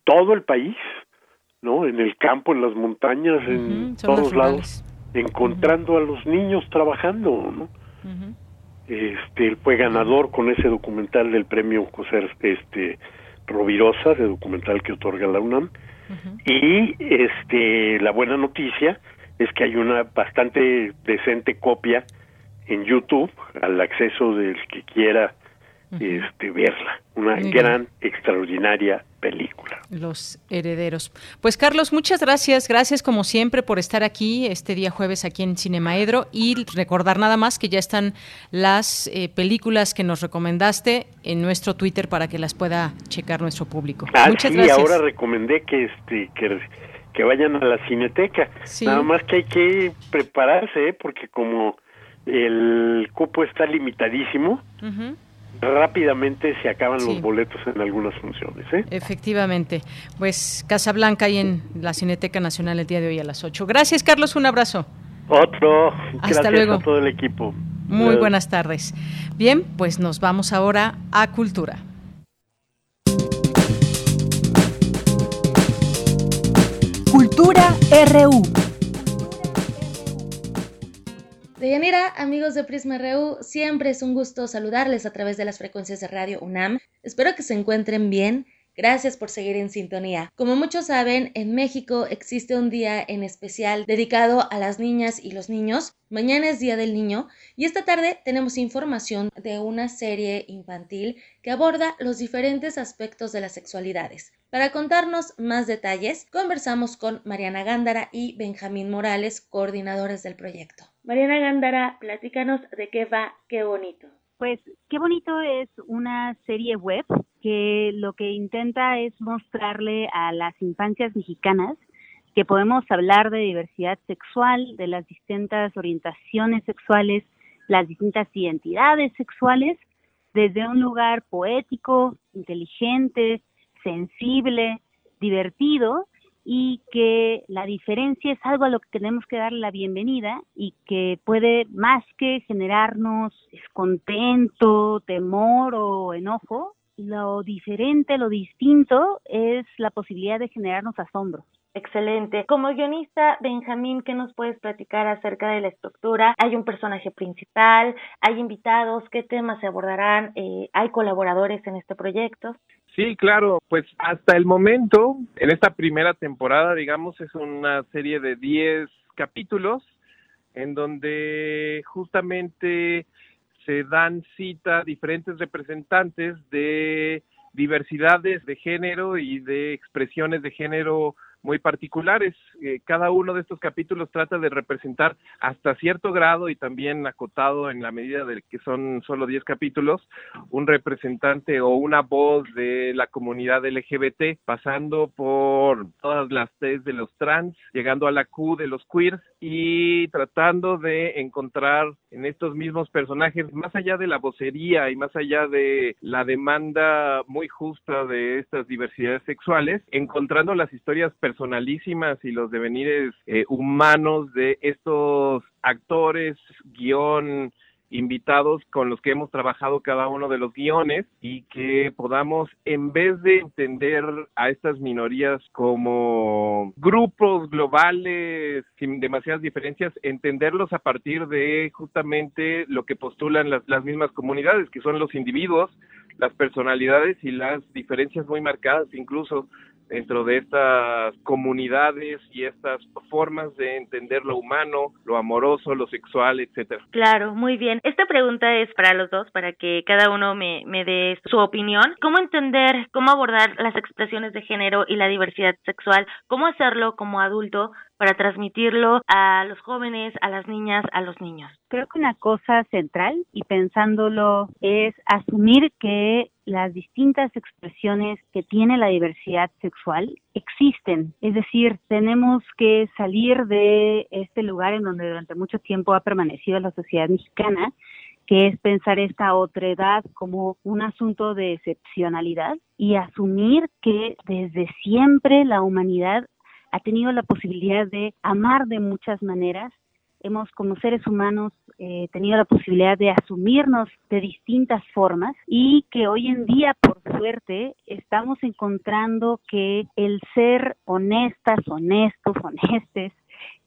todo el país, ¿no? En el campo, en las montañas, en todos lados, encontrando a los niños trabajando, ¿no? Este, él fue ganador con ese documental del premio José este Rovirosa, de documental que otorga la UNAM. Y este la buena noticia es que hay una bastante decente copia en YouTube al acceso del que quiera este verla. Una gran, extraordinaria película. Los herederos. Pues Carlos, muchas gracias. Gracias como siempre por estar aquí este día jueves aquí en Cinemaedro y recordar nada más que ya están las eh, películas que nos recomendaste en nuestro Twitter para que las pueda checar nuestro público. Ah, muchas sí, ahora recomendé que este que, que vayan a la Cineteca. Nada más que hay que prepararse ¿eh? porque como el cupo está limitadísimo rápidamente se acaban los boletos en algunas funciones. ¿eh? Efectivamente. Pues Casablanca y en la Cineteca Nacional el día de hoy a las 8. Gracias, Carlos. Un abrazo. Otro. Hasta Gracias luego. a todo el equipo. Muy buenas tardes. Bien, pues nos vamos ahora a Cultura. Cultura RU. Deyanira, amigos de Prisma RU, siempre es un gusto saludarles a través de las frecuencias de Radio UNAM. Espero que se encuentren bien. Gracias por seguir en sintonía. Como muchos saben, en México existe un día en especial dedicado a las niñas y los niños. Mañana es Día del Niño y esta tarde tenemos información de una serie infantil que aborda los diferentes aspectos de las sexualidades. Para contarnos más detalles, conversamos con Mariana Gándara y Benjamín Morales, coordinadores del proyecto. Mariana Gándara, platícanos de qué va, qué bonito. Pues qué bonito es una serie web que lo que intenta es mostrarle a las infancias mexicanas que podemos hablar de diversidad sexual, de las distintas orientaciones sexuales, las distintas identidades sexuales, desde un lugar poético, inteligente, sensible, divertido y que la diferencia es algo a lo que tenemos que darle la bienvenida y que puede más que generarnos descontento, temor o enojo, lo diferente, lo distinto es la posibilidad de generarnos asombro. Excelente. Como guionista, Benjamín, ¿qué nos puedes platicar acerca de la estructura? ¿Hay un personaje principal? ¿Hay invitados? ¿Qué temas se abordarán? Eh, ¿Hay colaboradores en este proyecto? Sí, claro, pues hasta el momento, en esta primera temporada, digamos, es una serie de 10 capítulos en donde justamente se dan cita diferentes representantes de diversidades de género y de expresiones de género muy particulares. Eh, cada uno de estos capítulos trata de representar hasta cierto grado y también acotado en la medida de que son solo 10 capítulos, un representante o una voz de la comunidad LGBT, pasando por todas las T de los trans, llegando a la Q de los queers y tratando de encontrar en estos mismos personajes, más allá de la vocería y más allá de la demanda muy justa de estas diversidades sexuales, encontrando las historias personalísimas y los devenires eh, humanos de estos actores, guion, invitados con los que hemos trabajado cada uno de los guiones y que podamos, en vez de entender a estas minorías como grupos globales sin demasiadas diferencias, entenderlos a partir de justamente lo que postulan las, las mismas comunidades, que son los individuos, las personalidades y las diferencias muy marcadas incluso dentro de estas comunidades y estas formas de entender lo humano, lo amoroso, lo sexual, etcétera. Claro, muy bien. Esta pregunta es para los dos, para que cada uno me, me dé su opinión. ¿Cómo entender, cómo abordar las expresiones de género y la diversidad sexual? ¿Cómo hacerlo como adulto para transmitirlo a los jóvenes, a las niñas, a los niños? Creo que una cosa central y pensándolo es asumir que las distintas expresiones que tiene la diversidad sexual existen. Es decir, tenemos que salir de este lugar en donde durante mucho tiempo ha permanecido la sociedad mexicana que es pensar esta otredad como un asunto de excepcionalidad y asumir que desde siempre la humanidad ha tenido la posibilidad de amar de muchas maneras. Hemos como seres humanos eh, tenido la posibilidad de asumirnos de distintas formas y que hoy en día, por suerte, estamos encontrando que el ser honestas, honestos, honestes,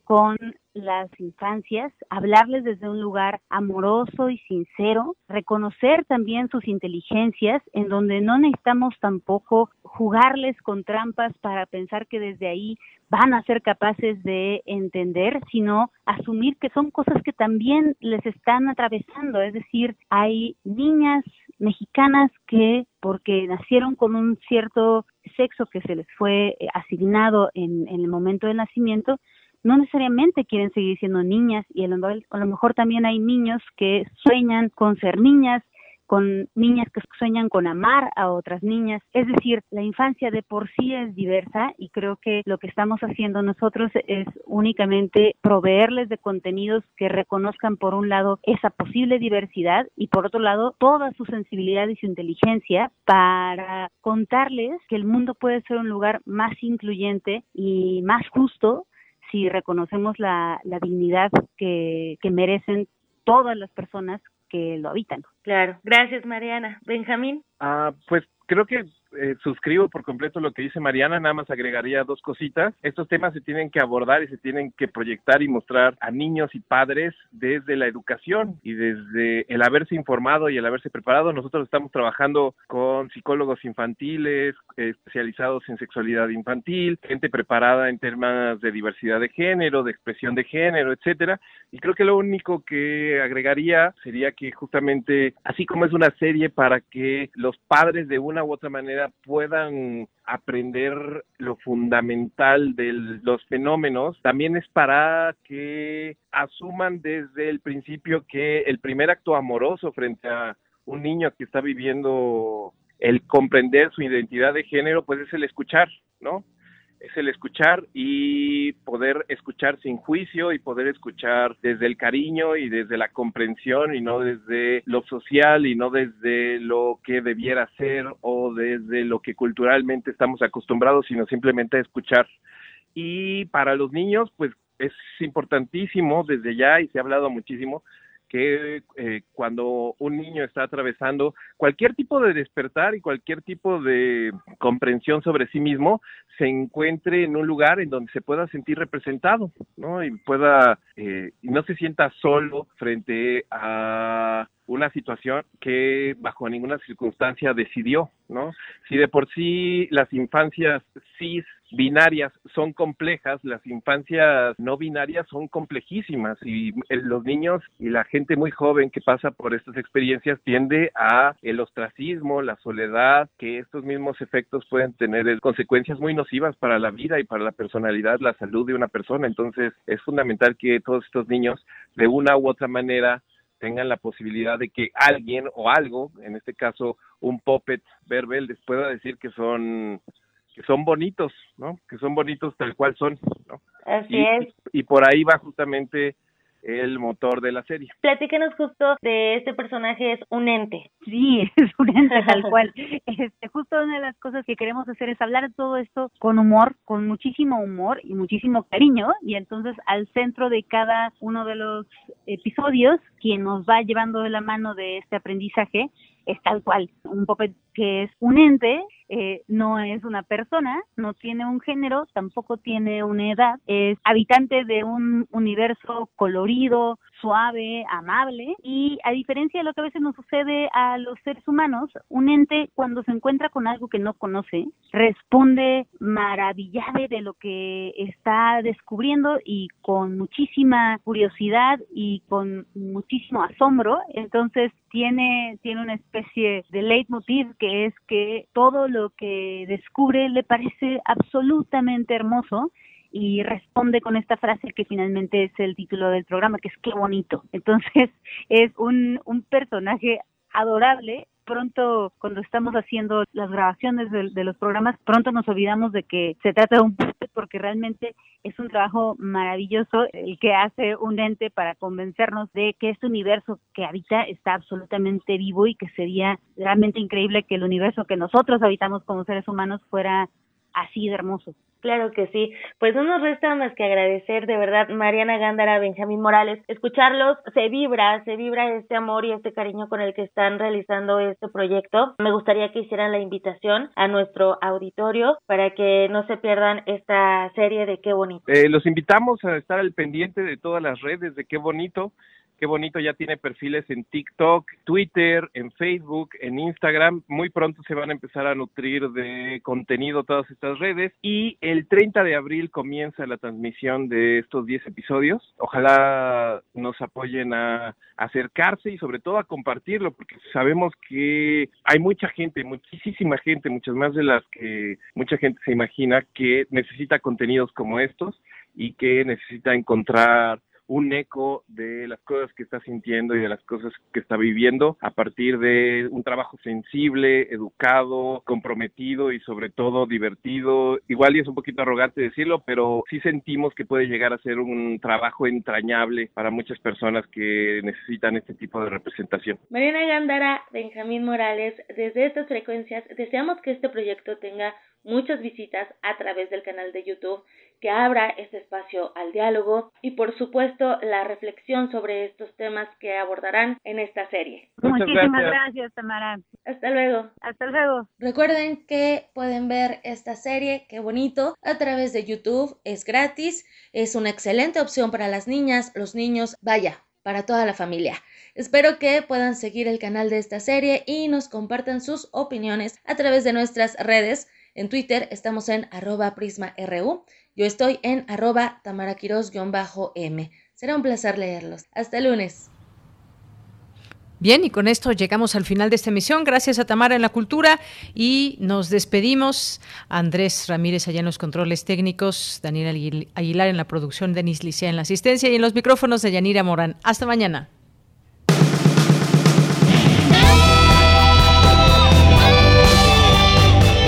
con las infancias, hablarles desde un lugar amoroso y sincero, reconocer también sus inteligencias, en donde no necesitamos tampoco jugarles con trampas para pensar que desde ahí van a ser capaces de entender, sino asumir que son cosas que también les están atravesando. Es decir, hay niñas mexicanas que porque nacieron con un cierto sexo que se les fue asignado en, en el momento del nacimiento, no necesariamente quieren seguir siendo niñas y a lo mejor también hay niños que sueñan con ser niñas, con niñas que sueñan con amar a otras niñas. Es decir, la infancia de por sí es diversa y creo que lo que estamos haciendo nosotros es únicamente proveerles de contenidos que reconozcan por un lado esa posible diversidad y por otro lado toda su sensibilidad y su inteligencia para contarles que el mundo puede ser un lugar más incluyente y más justo si reconocemos la, la dignidad que, que merecen todas las personas que lo habitan. Claro, gracias Mariana. Benjamín. Ah, pues creo que eh, suscribo por completo lo que dice Mariana, nada más agregaría dos cositas. Estos temas se tienen que abordar y se tienen que proyectar y mostrar a niños y padres desde la educación y desde el haberse informado y el haberse preparado. Nosotros estamos trabajando con psicólogos infantiles, especializados en sexualidad infantil, gente preparada en temas de diversidad de género, de expresión de género, etcétera. Y creo que lo único que agregaría sería que justamente, así como es una serie para que los padres de una u otra manera puedan aprender lo fundamental de los fenómenos, también es para que asuman desde el principio que el primer acto amoroso frente a un niño que está viviendo el comprender su identidad de género, pues es el escuchar, ¿no? Es el escuchar y poder escuchar sin juicio y poder escuchar desde el cariño y desde la comprensión y no desde lo social y no desde lo que debiera ser o desde lo que culturalmente estamos acostumbrados, sino simplemente escuchar. Y para los niños, pues es importantísimo desde ya y se ha hablado muchísimo que eh, cuando un niño está atravesando cualquier tipo de despertar y cualquier tipo de comprensión sobre sí mismo, se encuentre en un lugar en donde se pueda sentir representado, ¿no? Y pueda, eh, y no se sienta solo frente a una situación que bajo ninguna circunstancia decidió, ¿no? Si de por sí las infancias cis binarias son complejas, las infancias no binarias son complejísimas y los niños y la gente muy joven que pasa por estas experiencias tiende a el ostracismo, la soledad, que estos mismos efectos pueden tener consecuencias muy nocivas para la vida y para la personalidad, la salud de una persona. Entonces es fundamental que todos estos niños de una u otra manera tengan la posibilidad de que alguien o algo, en este caso un puppet verbal, les pueda decir que son que son bonitos, ¿no? Que son bonitos tal cual son, ¿no? Así y, es. Y por ahí va justamente el motor de la serie. Platícanos justo de este personaje, es un ente. Sí, es un ente tal cual. Este, justo una de las cosas que queremos hacer es hablar de todo esto con humor, con muchísimo humor y muchísimo cariño. Y entonces al centro de cada uno de los episodios, quien nos va llevando de la mano de este aprendizaje es tal cual, un puppet que es un ente, eh, no es una persona, no tiene un género, tampoco tiene una edad, es habitante de un universo colorido, suave, amable. Y a diferencia de lo que a veces nos sucede a los seres humanos, un ente cuando se encuentra con algo que no conoce, responde maravillado de lo que está descubriendo y con muchísima curiosidad y con muchísimo asombro, entonces tiene tiene una especie de leitmotiv que es que todo lo que descubre le parece absolutamente hermoso y responde con esta frase que finalmente es el título del programa, que es qué bonito. Entonces es un, un personaje adorable. Pronto, cuando estamos haciendo las grabaciones de, de, los programas, pronto nos olvidamos de que se trata de un porque realmente es un trabajo maravilloso el que hace un ente para convencernos de que este universo que habita está absolutamente vivo y que sería realmente increíble que el universo que nosotros habitamos como seres humanos fuera así de hermoso. Claro que sí. Pues no nos resta más que agradecer de verdad Mariana Gándara, Benjamín Morales, escucharlos, se vibra, se vibra este amor y este cariño con el que están realizando este proyecto. Me gustaría que hicieran la invitación a nuestro auditorio para que no se pierdan esta serie de Qué Bonito. Eh, los invitamos a estar al pendiente de todas las redes de Qué Bonito. Qué bonito, ya tiene perfiles en TikTok, Twitter, en Facebook, en Instagram. Muy pronto se van a empezar a nutrir de contenido todas estas redes. Y el 30 de abril comienza la transmisión de estos 10 episodios. Ojalá nos apoyen a acercarse y sobre todo a compartirlo, porque sabemos que hay mucha gente, muchísima gente, muchas más de las que mucha gente se imagina que necesita contenidos como estos y que necesita encontrar un eco de las cosas que está sintiendo y de las cosas que está viviendo a partir de un trabajo sensible, educado, comprometido y sobre todo divertido. Igual y es un poquito arrogante decirlo, pero sí sentimos que puede llegar a ser un trabajo entrañable para muchas personas que necesitan este tipo de representación. Mariana Gándara, Benjamín Morales, desde estas frecuencias deseamos que este proyecto tenga muchas visitas a través del canal de YouTube, que abra este espacio al diálogo y por supuesto la reflexión sobre estos temas que abordarán en esta serie. Muchísimas gracias. Tamara. Hasta luego. Hasta luego. Recuerden que pueden ver esta serie, qué bonito, a través de YouTube, es gratis, es una excelente opción para las niñas, los niños, vaya, para toda la familia. Espero que puedan seguir el canal de esta serie y nos compartan sus opiniones a través de nuestras redes en Twitter estamos en arroba prisma.ru. Yo estoy en arroba tamaraquiros-m. Será un placer leerlos. Hasta lunes. Bien, y con esto llegamos al final de esta emisión. Gracias a Tamara en la Cultura y nos despedimos. Andrés Ramírez allá en los controles técnicos, Daniel Aguilar en la producción, Denis Licea en la asistencia y en los micrófonos de Yanira Morán. Hasta mañana.